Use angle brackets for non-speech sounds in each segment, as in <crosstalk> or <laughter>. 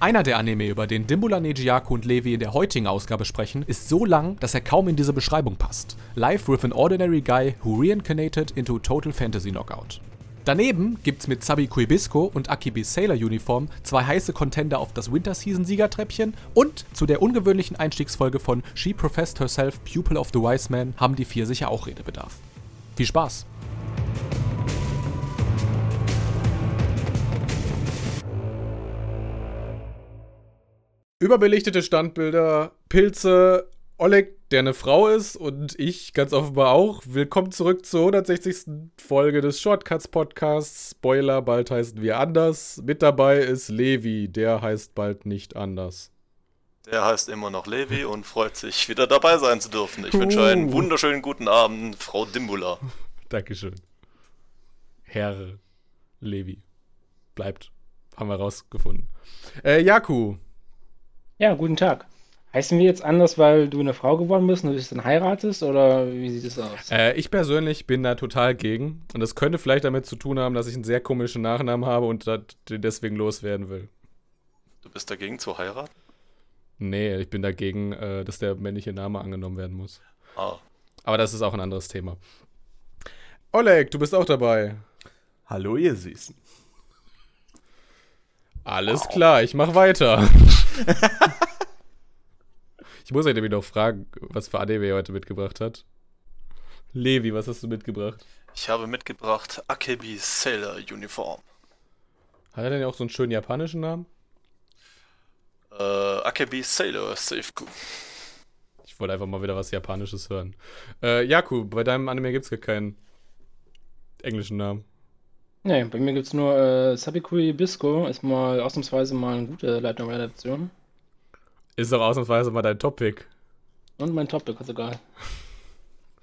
Einer der Anime, über den Dimbula Nejiaku und Levi in der heutigen Ausgabe sprechen, ist so lang, dass er kaum in diese Beschreibung passt. Life with an ordinary guy who reincarnated into Total Fantasy Knockout. Daneben gibt's mit Sabi Kuibisco und Akibi Sailor Uniform zwei heiße Contender auf das Winter Season Siegertreppchen und zu der ungewöhnlichen Einstiegsfolge von She Professed Herself Pupil of the Wise Man haben die vier sicher auch Redebedarf. Viel Spaß! Überbelichtete Standbilder, Pilze, Oleg, der eine Frau ist und ich ganz offenbar auch. Willkommen zurück zur 160. Folge des Shortcuts Podcasts. Spoiler, bald heißen wir anders. Mit dabei ist Levi, der heißt bald nicht anders. Der heißt immer noch Levi und freut sich, wieder dabei sein zu dürfen. Ich wünsche einen wunderschönen guten Abend, Frau Dimbula. <laughs> Dankeschön. Herr Levi. Bleibt. Haben wir rausgefunden. Äh, Jaku, ja, guten Tag. Heißen wir jetzt anders, weil du eine Frau geworden bist und du dich dann heiratest oder wie sieht es aus? Äh, ich persönlich bin da total gegen und das könnte vielleicht damit zu tun haben, dass ich einen sehr komischen Nachnamen habe und den deswegen loswerden will. Du bist dagegen zu heiraten? Nee, ich bin dagegen, äh, dass der männliche Name angenommen werden muss. Ah. Aber das ist auch ein anderes Thema. Oleg, du bist auch dabei. Hallo, ihr Süßen. Alles wow. klar, ich mach weiter. <laughs> ich muss euch nämlich noch fragen, was für Anime er heute mitgebracht hat. Levi, was hast du mitgebracht? Ich habe mitgebracht Akebi Sailor Uniform. Hat er denn auch so einen schönen japanischen Namen? Äh, Akebi Sailor Safeku. Ich wollte einfach mal wieder was Japanisches hören. Äh, Yaku, bei deinem Anime gibt es gar keinen englischen Namen. Nee, bei mir gibt es nur äh, Sabikui Bisco, ist mal ausnahmsweise mal eine gute Novel Adaption. Ist doch ausnahmsweise mal dein Topic. Und mein Topic, ist egal.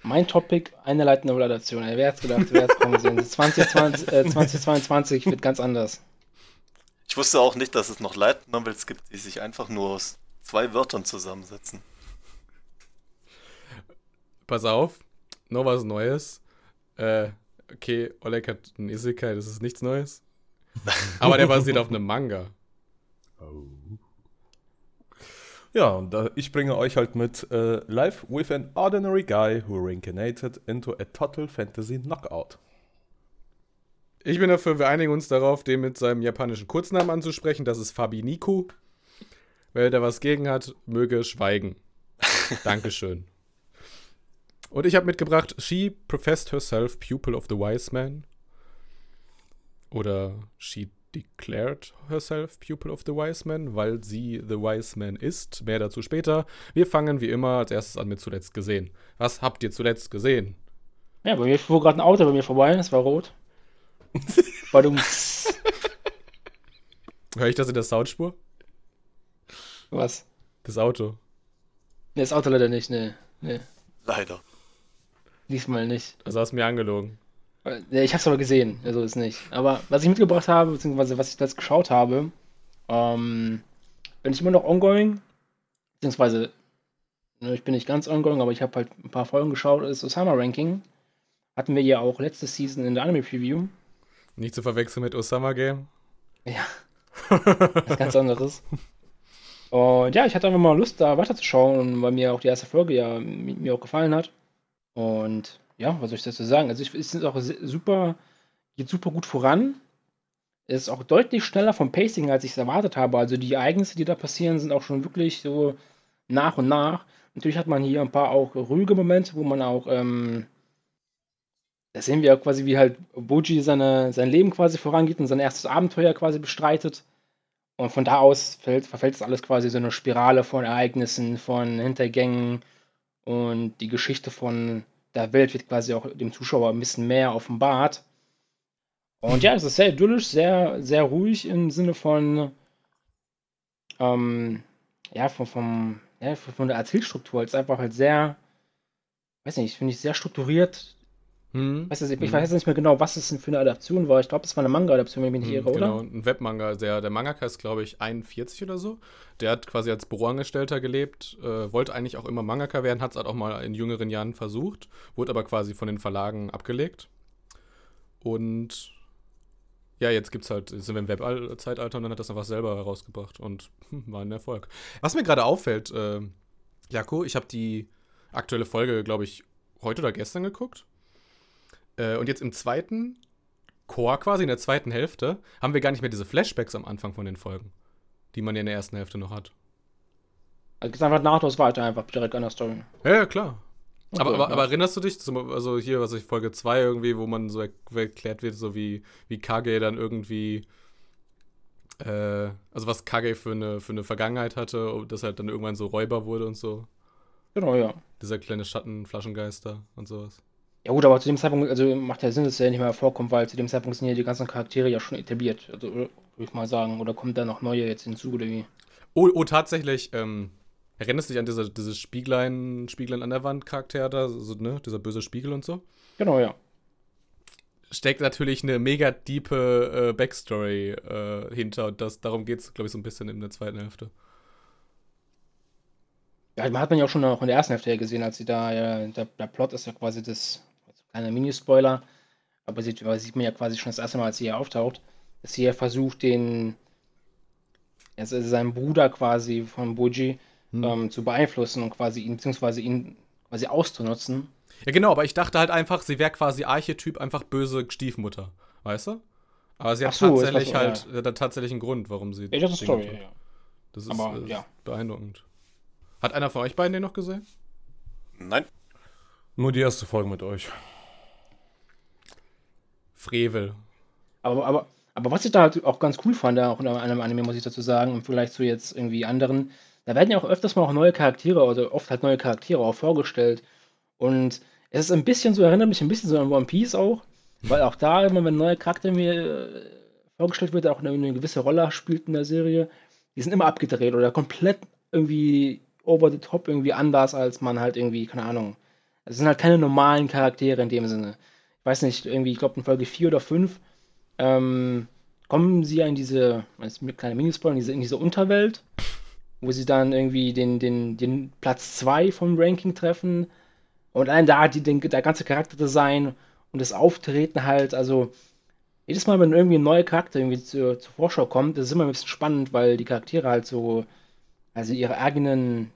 mein Topic, eine Novel Adaption. Wer hat's gedacht, wer hat's kommen sehen? 2020, äh, 2022 wird ganz anders. Ich wusste auch nicht, dass es noch Light Novels gibt, die sich einfach nur aus zwei Wörtern zusammensetzen. Pass auf, noch was Neues. Äh, okay, Oleg hat einen Isekai, das ist nichts Neues. Aber der basiert auf einem Manga. Oh. Ja, und ich bringe euch halt mit äh, Life with an Ordinary Guy who reincarnated into a Total Fantasy Knockout. Ich bin dafür, wir einigen uns darauf, den mit seinem japanischen Kurznamen anzusprechen. Das ist Fabi Niku. Wer da was gegen hat, möge schweigen. Dankeschön. Und ich habe mitgebracht, She professed herself pupil of the wise man. Oder She declared herself pupil of the wise man, weil sie the wise man ist. Mehr dazu später. Wir fangen wie immer als erstes an mit zuletzt gesehen. Was habt ihr zuletzt gesehen? Ja, bei mir fuhr gerade ein Auto bei mir vorbei, es war rot. <laughs> Badum. Hör ich das in der Soundspur? Was? Das Auto. Ne, das Auto leider nicht, ne. Nee. Leider. Diesmal nicht. Also hast du mir angelogen. Ich hab's aber gesehen, also ist nicht. Aber was ich mitgebracht habe, beziehungsweise was ich jetzt geschaut habe, ähm, bin ich immer noch ongoing, beziehungsweise ne, ich bin nicht ganz ongoing, aber ich habe halt ein paar Folgen geschaut, ist Osama Ranking. Hatten wir ja auch letzte Season in der Anime Preview. Nicht zu verwechseln mit Osama Game. Ja. was ganz anderes. <laughs> Und ja, ich hatte einfach mal Lust, da weiterzuschauen, weil mir auch die erste Folge ja mir auch gefallen hat. Und ja, was soll ich dazu sagen? Also, ich es ist auch super geht super gut voran. Es ist auch deutlich schneller vom Pacing, als ich es erwartet habe. Also, die Ereignisse, die da passieren, sind auch schon wirklich so nach und nach. Natürlich hat man hier ein paar auch ruhige Momente, wo man auch, ähm da sehen wir ja quasi, wie halt Boji seine sein Leben quasi vorangeht und sein erstes Abenteuer quasi bestreitet. Und von da aus fällt verfällt das alles quasi so eine Spirale von Ereignissen, von Hintergängen und die Geschichte von der Welt wird quasi auch dem Zuschauer ein bisschen mehr offenbart. Und ja, es ist sehr idyllisch, sehr, sehr ruhig im Sinne von, ähm, ja, von, vom, ja, von der Erzählstruktur. Es ist einfach halt sehr, weiß nicht, finde ich sehr strukturiert, hm. Weiß ich, ich weiß jetzt nicht mehr genau, was es für eine Adaption war. Ich glaube, es war eine Manga-Adaption, wenn ich mich nicht hm, irre, oder? Genau, ein Webmanga. Der, der Mangaka ist, glaube ich, 41 oder so. Der hat quasi als Büroangestellter gelebt, äh, wollte eigentlich auch immer Mangaka werden, hat es halt auch mal in jüngeren Jahren versucht, wurde aber quasi von den Verlagen abgelegt. Und ja, jetzt gibt's halt, sind wir im Web-Zeitalter und dann hat das einfach selber herausgebracht und hm, war ein Erfolg. Was mir gerade auffällt, äh, Jako, ich habe die aktuelle Folge, glaube ich, heute oder gestern geguckt. Äh, und jetzt im zweiten Chor, quasi in der zweiten Hälfte, haben wir gar nicht mehr diese Flashbacks am Anfang von den Folgen, die man ja in der ersten Hälfte noch hat. Also geht's einfach nahtlos weiter, einfach direkt an der Story. Ja, ja klar. Okay, aber, aber, ja. aber erinnerst du dich, zum, also hier, was ich Folge 2 irgendwie, wo man so er erklärt wird, so wie, wie Kage dann irgendwie, äh, also was Kage für eine, für eine Vergangenheit hatte, und dass halt dann irgendwann so Räuber wurde und so. Genau, ja. Dieser kleine Schattenflaschengeister und sowas. Ja gut, aber zu dem Zeitpunkt, also macht ja Sinn, dass er nicht mehr vorkommt, weil zu dem Zeitpunkt sind ja die ganzen Charaktere ja schon etabliert, also würde ich mal sagen. Oder kommt da noch neue jetzt hinzu oder wie? Oh, oh tatsächlich, ähm, erinnerst du dich an diese, diese Spieglein, Spieglein an der Wand Charakter da, so, ne, dieser böse Spiegel und so? Genau, ja. Steckt natürlich eine mega diepe äh, Backstory äh, hinter und das, darum geht es, glaube ich, so ein bisschen in der zweiten Hälfte. Ja, man hat man ja auch schon noch in der ersten Hälfte ja gesehen, als sie da, ja, der, der Plot ist ja quasi das, kleiner Mini-Spoiler, aber sieht, aber sieht man ja quasi schon das erste Mal, als sie hier auftaucht, dass sie ja versucht, den, also seinen Bruder quasi von Boji Hm. ähm, zu beeinflussen und quasi ihn, beziehungsweise ihn quasi auszunutzen. Ja, genau, aber ich dachte halt einfach, sie wäre quasi Archetyp einfach böse Stiefmutter, weißt du? Aber sie hat so, ist tatsächlich was- halt äh, da tatsächlich einen Grund, warum sie. Ja, das ist Story, tut. ja. Das ist, Aber, äh, ja. beeindruckend. Hat einer von euch beiden den noch gesehen? Nein. Nur die erste Folge mit euch. Frevel. Aber, aber, aber was ich da halt auch ganz cool fand, auch in einem Anime, muss ich dazu sagen, im Vergleich zu jetzt irgendwie anderen, da werden ja auch öfters mal auch neue Charaktere, also oft halt neue Charaktere auch vorgestellt. Und es ist ein bisschen so, erinnert mich ein bisschen so an One Piece auch, weil auch da immer, wenn ein neuer Charakter mir äh, vorgestellt wird, auch eine, eine gewisse Rolle spielt in der Serie, die sind immer abgedreht oder komplett irgendwie over the top, irgendwie anders, als man halt irgendwie, keine Ahnung. Es sind halt keine normalen Charaktere in dem Sinne. Weiß nicht, irgendwie, ich glaube in Folge 4 oder 5 ähm, kommen sie ja in diese, das ist eine kleine Minispoiler, in diese, in diese Unterwelt, wo sie dann irgendwie den, den, den Platz 2 vom Ranking treffen. Und allein da die, den, der ganze Charakterdesign und das Auftreten halt, also jedes Mal, wenn irgendwie ein neuer Charakter irgendwie zur, zur Vorschau kommt, das ist immer ein bisschen spannend, weil die Charaktere halt so, also ihre eigenen,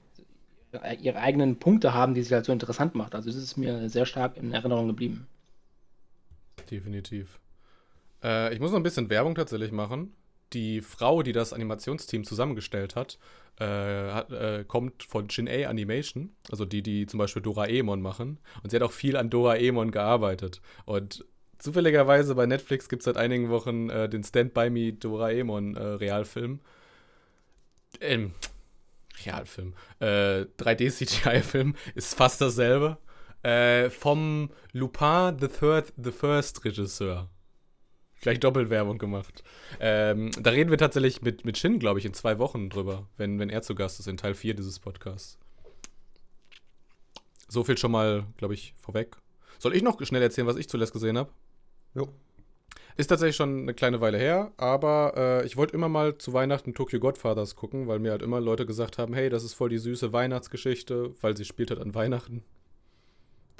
ihre eigenen Punkte haben, die sie halt so interessant macht. Also das ist mir sehr stark in Erinnerung geblieben. Definitiv. Äh, ich muss noch ein bisschen Werbung tatsächlich machen. Die Frau, die das Animationsteam zusammengestellt hat, äh, äh, kommt von Shin-A Animation, also die, die zum Beispiel Doraemon machen. Und sie hat auch viel an Doraemon gearbeitet. Und zufälligerweise bei Netflix gibt es seit einigen Wochen äh, den Stand By Me Doraemon äh, Realfilm. Ähm, Realfilm. Äh, 3D-CGI-Film ist fast dasselbe. Äh, vom Lupin the Third, the First Regisseur. Gleich Doppelwerbung gemacht. Ähm, da reden wir tatsächlich mit, mit Shin, glaube ich, in zwei Wochen drüber, wenn, wenn er zu Gast ist, in Teil 4 dieses Podcasts. So viel schon mal, glaube ich, vorweg. Soll ich noch schnell erzählen, was ich zuletzt gesehen habe? Jo. Ist tatsächlich schon eine kleine Weile her, aber äh, ich wollte immer mal zu Weihnachten Tokyo Godfathers gucken, weil mir halt immer Leute gesagt haben, hey, das ist voll die süße Weihnachtsgeschichte, weil sie spielt halt an Weihnachten.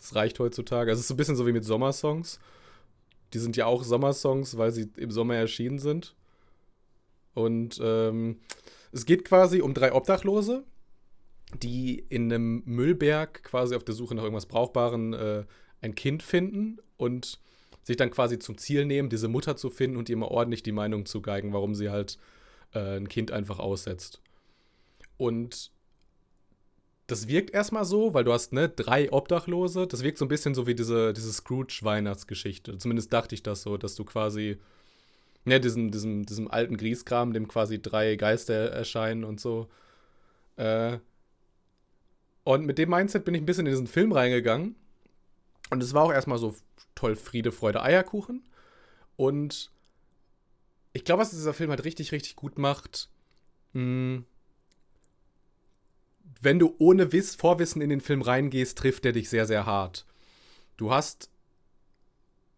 Das reicht heutzutage. Also es ist so ein bisschen so wie mit Sommersongs. Die sind ja auch Sommersongs, weil sie im Sommer erschienen sind. Und ähm, es geht quasi um drei Obdachlose, die in einem Müllberg quasi auf der Suche nach irgendwas Brauchbaren äh, ein Kind finden und sich dann quasi zum Ziel nehmen, diese Mutter zu finden und ihr mal ordentlich die Meinung zu geigen, warum sie halt äh, ein Kind einfach aussetzt. Und das wirkt erstmal so, weil du hast ne, drei Obdachlose. Das wirkt so ein bisschen so wie diese, diese Scrooge-Weihnachtsgeschichte. Zumindest dachte ich das so, dass du quasi ne, diesem, diesem, diesem alten Grieskram, dem quasi drei Geister erscheinen und so. Äh, und mit dem Mindset bin ich ein bisschen in diesen Film reingegangen. Und es war auch erstmal so toll Friede, Freude, Eierkuchen. Und ich glaube, was dieser Film halt richtig, richtig gut macht, mh, wenn du ohne Wiss, Vorwissen in den Film reingehst, trifft er dich sehr, sehr hart. Du hast.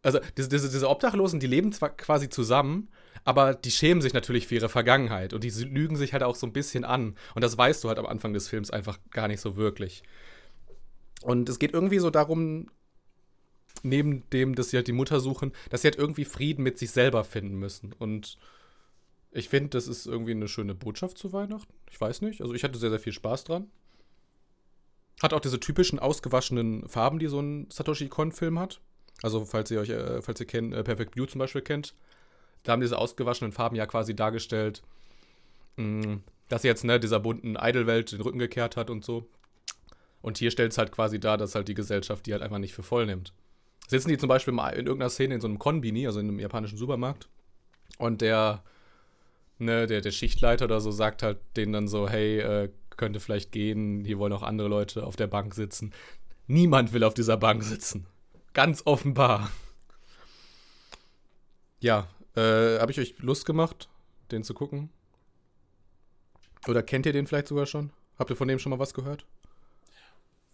Also, diese, diese, diese Obdachlosen, die leben zwar quasi zusammen, aber die schämen sich natürlich für ihre Vergangenheit und die lügen sich halt auch so ein bisschen an. Und das weißt du halt am Anfang des Films einfach gar nicht so wirklich. Und es geht irgendwie so darum, neben dem, dass sie halt die Mutter suchen, dass sie halt irgendwie Frieden mit sich selber finden müssen. Und ich finde, das ist irgendwie eine schöne Botschaft zu Weihnachten. Ich weiß nicht. Also ich hatte sehr, sehr viel Spaß dran. Hat auch diese typischen ausgewaschenen Farben, die so ein Satoshi Kon-Film hat. Also, falls ihr euch, äh, falls ihr kennt, äh, Perfect Blue zum Beispiel kennt, da haben diese ausgewaschenen Farben ja quasi dargestellt, mh, mm, dass jetzt, ne, dieser bunten Idolwelt den Rücken gekehrt hat und so. Und hier stellt es halt quasi dar, dass halt die Gesellschaft die halt einfach nicht für voll nimmt. Sitzen die zum Beispiel in irgendeiner Szene in so einem Konbini, also in einem japanischen Supermarkt, und der, ne, der, der Schichtleiter oder so sagt halt denen dann so, hey, äh, könnte vielleicht gehen, hier wollen auch andere Leute auf der Bank sitzen. Niemand will auf dieser Bank sitzen. Ganz offenbar. Ja, äh, habe ich euch Lust gemacht, den zu gucken? Oder kennt ihr den vielleicht sogar schon? Habt ihr von dem schon mal was gehört?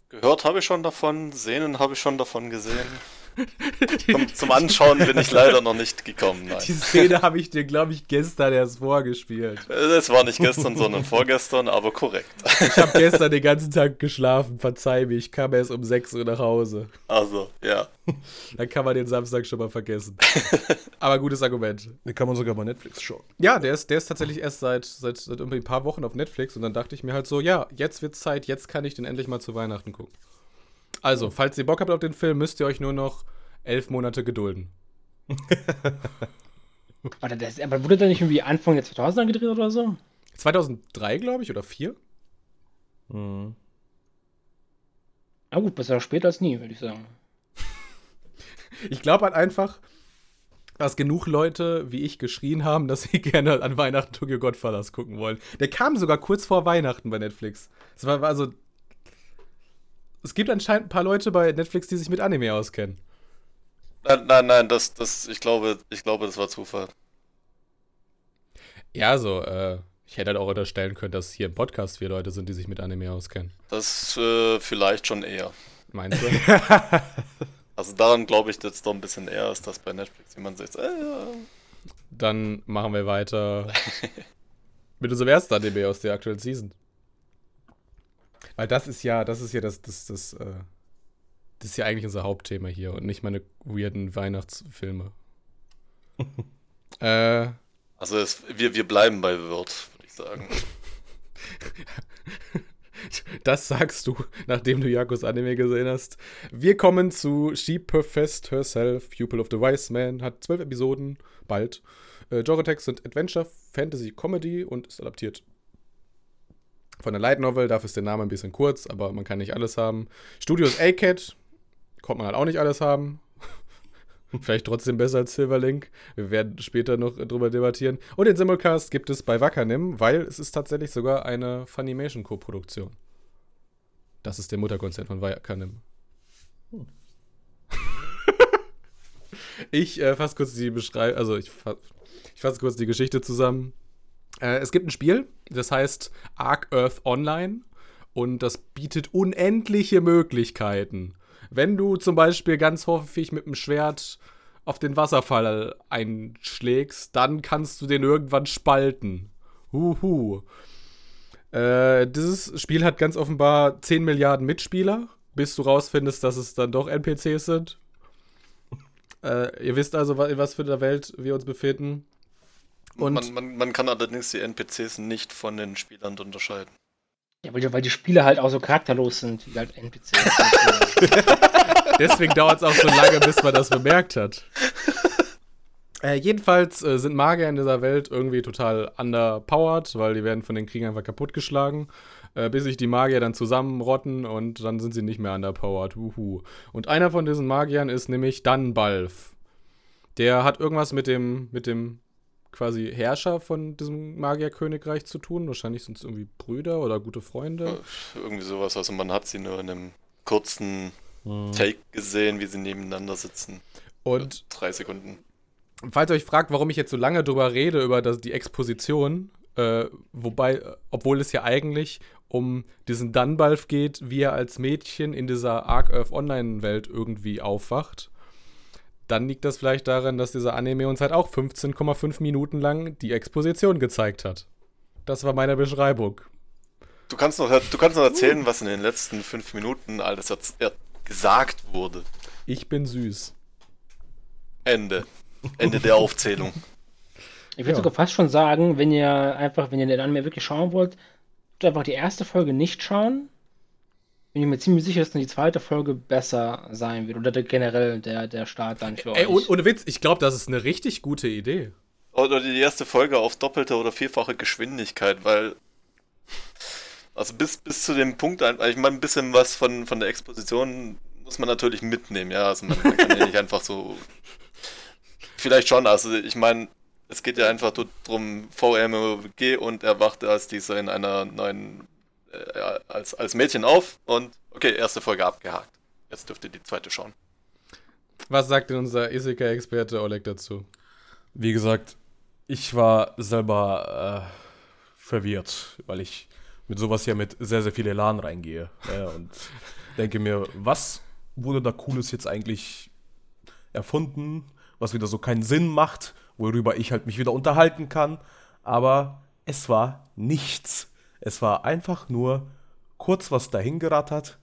Gehört habe ich schon davon, sehnen habe ich schon davon gesehen. Zum, zum, Anschauen bin ich leider noch nicht gekommen. Nein. Die Szene habe ich dir, glaube ich, gestern erst vorgespielt. Es war nicht gestern, sondern vorgestern, aber korrekt. Ich habe gestern den ganzen Tag geschlafen, verzeih mir, ich kam erst um 6 Uhr nach Hause. Also, ja. Dann kann man den Samstag schon mal vergessen. <laughs> aber gutes Argument. Den kann man sogar bei Netflix schauen. Ja, der ist, der ist tatsächlich erst seit, seit, seit irgendwie ein paar Wochen auf Netflix und dann dachte ich mir halt so, ja, jetzt wird's Zeit, jetzt kann ich den endlich mal zu Weihnachten gucken. Also, falls ihr Bock habt auf den Film, müsst ihr euch nur noch elf Monate gedulden. <laughs> aber, das, aber wurde der nicht irgendwie Anfang der 2000er gedreht oder so? 2003, glaube ich, oder 4? Mhm. Na gut, besser später als nie, würde ich sagen. <laughs> ich glaube halt einfach, dass genug Leute wie ich geschrien haben, dass sie <laughs> gerne an Weihnachten Tokyo Godfathers gucken wollen. Der kam sogar kurz vor Weihnachten bei Netflix. Es war also es gibt anscheinend ein paar Leute bei Netflix, die sich mit Anime auskennen. Nein, nein, nein, das, das, ich glaube, ich glaube, das war Zufall. Ja, so, äh, ich hätte halt auch unterstellen können, dass hier im Podcast vier Leute sind, die sich mit Anime auskennen. Das äh, vielleicht schon eher. Meinst du? <laughs> also daran glaube ich jetzt doch ein bisschen eher, als dass bei Netflix jemand sagt, äh, Dann machen wir weiter <laughs> mit unserem ersten Anime aus der aktuellen Season. Weil das ist ja, das ist ja das, das, das, äh, das ist ja eigentlich unser Hauptthema hier und nicht meine weirden Weihnachtsfilme. <laughs> äh, also es, wir, wir bleiben bei Wirt, würde ich sagen. <laughs> Das sagst du, nachdem du Jakos Anime gesehen hast. Wir kommen zu She Professed Herself, Pupil of the Wise Man, hat zwölf Episoden, bald. Äh, Genre-Text sind Adventure, Fantasy, Comedy und ist adaptiert von der Light Novel. Dafür ist der Name ein bisschen kurz, aber man kann nicht alles haben. Studios A-Cat, konnte man halt auch nicht alles haben. <laughs> Vielleicht trotzdem besser als Silverlink. Wir werden später noch drüber debattieren. Und den Simulcast gibt es bei Wakanim, weil es ist tatsächlich sogar eine Funimation-Co-Produktion. Das ist der Mutterkonzern von Wakanim. Hm. <laughs> ich äh, fasse kurz die Beschreibung, also ich, fa ich fasse kurz die Geschichte zusammen. Äh, es gibt ein Spiel, das heißt Ark Earth Online und das bietet unendliche Möglichkeiten. Wenn du zum Beispiel ganz häufig mit dem Schwert auf den Wasserfall einschlägst, dann kannst du den irgendwann spalten. Huhu. Äh, dieses Spiel hat ganz offenbar 10 Milliarden Mitspieler, bis du rausfindest, dass es dann doch NPCs sind. Äh, ihr wisst also, in was für einer Welt wir uns befinden. Und man, man, man kann allerdings die NPCs nicht von den Spielern unterscheiden. Ja, weil die, weil die Spieler halt auch so charakterlos sind, wie halt NPCs. <laughs> Deswegen dauert es auch so lange, bis man das bemerkt hat. <laughs> Äh, jedenfalls äh, sind Magier in dieser Welt irgendwie total underpowered, weil die werden von den Kriegern einfach kaputtgeschlagen, äh, bis sich die Magier dann zusammenrotten und dann sind sie nicht mehr underpowered. Uhu. Und einer von diesen Magiern ist nämlich Dunbalf. Der hat irgendwas mit dem, mit dem quasi Herrscher von diesem Magierkönigreich zu tun. Wahrscheinlich sind es irgendwie Brüder oder gute Freunde. Irgendwie sowas. Also man hat sie nur in einem kurzen hm. Take gesehen, wie sie nebeneinander sitzen. Und drei Sekunden. Falls ihr euch fragt, warum ich jetzt so lange drüber rede, über das, die Exposition, äh, wobei, obwohl es ja eigentlich um diesen Dunbalf geht, wie er als Mädchen in dieser Ark Earth Online-Welt irgendwie aufwacht dann liegt das vielleicht daran, dass dieser Anime uns halt auch 15,5 Minuten lang die Exposition gezeigt hat. Das war meine Beschreibung. Du kannst noch, du kannst noch erzählen, was in den letzten fünf Minuten alles gesagt wurde. Ich bin süß. Ende. Ende der Aufzählung. Ich würde Ja. sogar fast schon sagen, wenn ihr einfach, wenn ihr den Anime wirklich schauen wollt, einfach die erste Folge nicht schauen. Bin ich mir ziemlich sicher, dass dann die zweite Folge besser sein wird. Oder der, generell der, der Start dann für Ey, euch. ohne, ohne Witz, ich glaube, das ist eine richtig gute Idee. Oder die erste Folge auf doppelte oder vierfache Geschwindigkeit, weil. Also bis, bis zu dem Punkt, ich meine, ein bisschen was von, von der Exposition muss man natürlich mitnehmen, ja. Also man, man kann ja nicht <laughs> einfach so. Vielleicht schon, also ich meine, es geht ja einfach darum, VMOG und er wachte als dieser in einer neuen äh, als, als Mädchen auf und okay, erste Folge abgehakt. Jetzt dürft ihr die zweite schauen. Was sagt denn unser Isekai-Experte Oleg dazu? Wie gesagt, ich war selber äh, verwirrt, weil ich mit sowas ja mit sehr, sehr viel Elan reingehe. Äh, und <laughs> denke mir, was wurde da Cooles jetzt eigentlich erfunden, was wieder so keinen Sinn macht, worüber ich halt mich wieder unterhalten kann. Aber es war nichts. Es war einfach nur kurz was dahingerattert,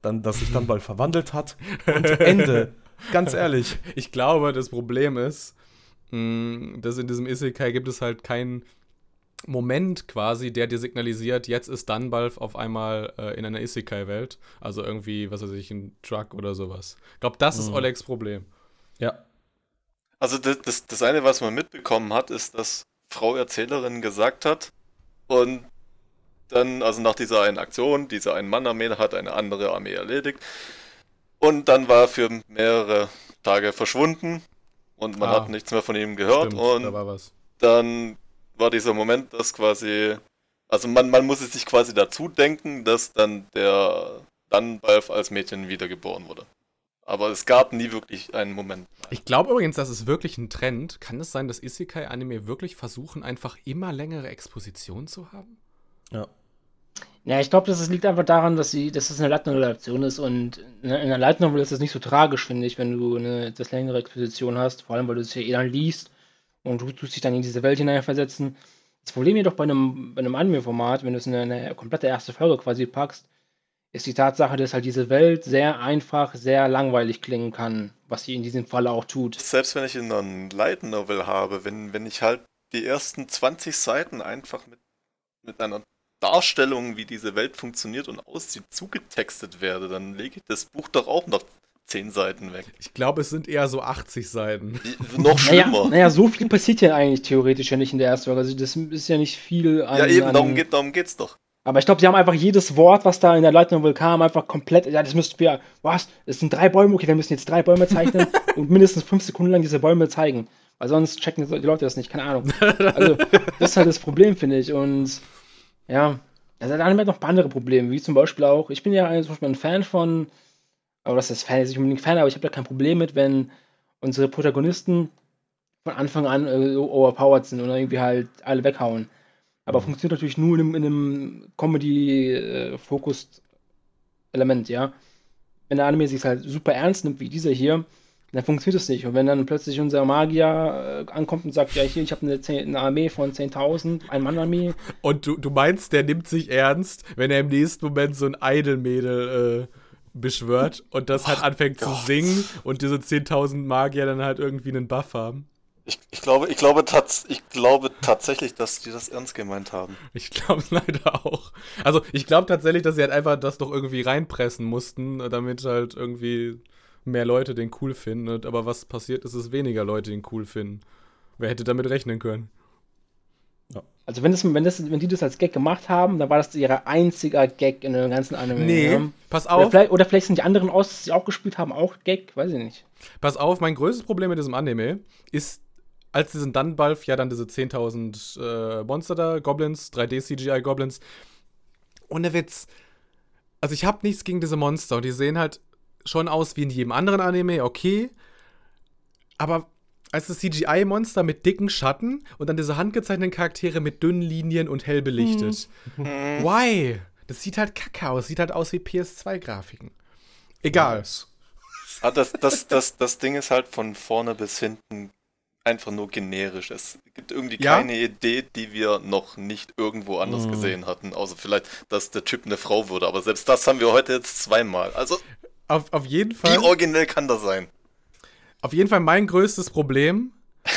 dann, dass sich dann bald <laughs> verwandelt hat und Ende. Ganz ehrlich. Ich glaube, das Problem ist, mh, dass in diesem Isekai gibt es halt keinen Moment quasi, der dir signalisiert, jetzt ist Dunbalf auf einmal äh, in einer Isekai-Welt. Also irgendwie, was weiß ich, ein Truck oder sowas. Ich glaube, das ist Mhm. Olegs Problem. Ja. Also das, das, das eine, was man mitbekommen hat, ist, dass Frau Erzählerin gesagt hat und dann, also nach dieser einen Aktion, diese ein Mann-Armee hat eine andere Armee erledigt und dann war er für mehrere Tage verschwunden und man Ah. hat nichts mehr von ihm gehört Stimmt, und da war was. dann war dieser Moment, dass quasi, also man, man muss es sich quasi dazu denken, dass dann der Dunbalf als Mädchen wiedergeboren wurde. Aber es gab nie wirklich einen Moment. Ich glaube übrigens, das ist wirklich ein Trend. Kann es sein, dass Isekai-Anime wirklich versuchen, einfach immer längere Exposition zu haben? Ja. Ja, ich glaube, das liegt einfach daran, dass sie, dass es eine Light Novel-Adaption ist und in in einer Light Novel ist es nicht so tragisch, finde ich, wenn du eine etwas längere Exposition hast, vor allem weil du es ja eh dann liest und du tust dich dann in diese Welt hineinversetzen. Das Problem jedoch bei einem, bei einem Anime-Format, wenn du es in eine, komplette erste Folge quasi packst, ist die Tatsache, dass halt diese Welt sehr einfach, sehr langweilig klingen kann, was sie in diesem Falle auch tut. Selbst wenn ich in einer Light Novel habe, wenn, wenn ich halt die ersten 20 Seiten einfach mit, mit einer Darstellung, wie diese Welt funktioniert und aussieht, zugetextet werde, dann lege ich das Buch doch auch noch 10 Seiten weg. Ich glaube, es sind eher so 80 Seiten. Noch Naja, schlimmer. naja, so viel passiert ja eigentlich theoretisch ja nicht in der ersten Folge. Also das ist ja nicht viel an, ja, eben, an darum, geht, darum geht's doch. Aber ich glaube, sie haben einfach jedes Wort, was da in der Light Novel kam, einfach komplett. Ja, das müssten wir. Was? Es sind drei Bäume. Okay, wir müssen jetzt drei Bäume zeichnen <laughs> und mindestens fünf Sekunden lang diese Bäume zeigen. Weil sonst checken die Leute das nicht. Keine Ahnung. Also, das ist halt das Problem, finde ich. Und ja, also da haben wir noch ein paar andere Probleme, wie zum Beispiel auch. Ich bin ja ein- zum Beispiel ein Fan von. Aber das ist Fan, ist nicht unbedingt Fan, aber ich habe da kein Problem mit, wenn unsere Protagonisten von Anfang an äh, so overpowered sind oder irgendwie halt alle weghauen. Aber funktioniert natürlich nur in einem, in einem Comedy-Focused-Element, ja. Wenn der Anime sich halt super ernst nimmt, wie dieser hier, dann funktioniert das nicht. Und wenn dann plötzlich unser Magier äh, ankommt und sagt, ja, hier, ich habe eine, eine Armee von 10.000, ein Mann-Armee, Und du, du meinst, der nimmt sich ernst, wenn er im nächsten Moment so ein Idol-Mädel äh, beschwört und das halt anfängt zu Gott. singen und diese 10.000 Magier dann halt irgendwie einen Buff haben. Ich, ich, glaube, ich, glaube tats ich glaube tatsächlich, dass die das ernst gemeint haben. Ich glaube <laughs> leider auch. Also ich glaube tatsächlich, dass sie halt einfach das doch irgendwie reinpressen mussten, damit halt irgendwie mehr Leute den cool finden. Aber was passiert ist, dass weniger Leute den cool finden. Wer hätte damit rechnen können? Also wenn, das, wenn, das, wenn die das als Gag gemacht haben, dann war das ihr einziger Gag in dem ganzen Anime. Nee, ja. pass Oder auf. vielleicht, oder vielleicht sind die anderen aus, die sie auch gespielt haben, auch Gag, weiß ich nicht. Pass auf, mein größtes Problem mit diesem Anime ist, als diesen Dunbalf ja dann diese 10.000 äh, Monster da, Goblins, 3D-CGI-Goblins. Ohne Witz. Also ich habe nichts gegen diese Monster und die sehen halt schon aus wie in jedem anderen Anime, okay. Aber als das CGI-Monster mit dicken Schatten und dann diese handgezeichneten Charaktere mit dünnen Linien und hell belichtet. Why? Das sieht halt kacke aus. Sieht halt aus wie PS2-Grafiken. Egal. Ah, das, das, das, das Ding ist halt von vorne bis hinten einfach nur generisch. Es gibt irgendwie Ja? keine Idee, die wir noch nicht irgendwo anders Mhm. gesehen hatten. Außer vielleicht, dass der Typ eine Frau wurde. Aber selbst das haben wir heute jetzt zweimal. Also, auf, auf jeden Fall. Wie originell kann das sein? Auf jeden Fall mein größtes Problem. <laughs>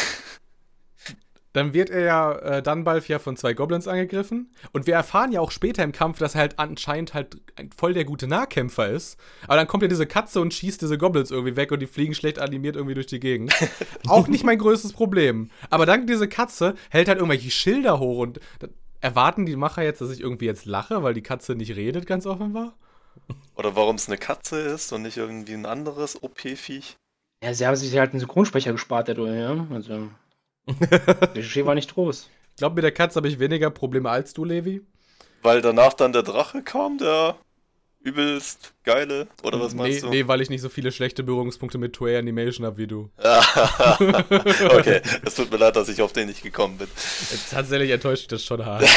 Dann wird er ja äh, Dunbalf ja von zwei Goblins angegriffen. Und wir erfahren ja auch später im Kampf, dass er halt anscheinend halt voll der gute Nahkämpfer ist. Aber dann kommt ja diese Katze und schießt diese Goblins irgendwie weg und die fliegen schlecht animiert irgendwie durch die Gegend. <laughs> auch nicht mein größtes Problem. Aber dank diese Katze hält halt irgendwelche Schilder hoch und erwarten die Macher jetzt, dass ich irgendwie jetzt lache, weil die Katze nicht redet, ganz offenbar. Oder warum es eine Katze ist und nicht irgendwie ein anderes OP-Viech? Ja, sie haben sich halt einen Synchronsprecher gespart dadurch, ja. Also. <laughs> Der Budget war nicht groß. Ich glaube, mit der Katze habe ich weniger Probleme als du, Levi. Weil danach dann der Drache kam, der übelst geile, oder was nee, meinst du? nee, weil ich nicht so viele schlechte Berührungspunkte mit Toei Animation habe wie du. <laughs> okay, es tut mir leid, dass ich auf den nicht gekommen bin. Tatsächlich enttäuscht mich das schon hart. <laughs>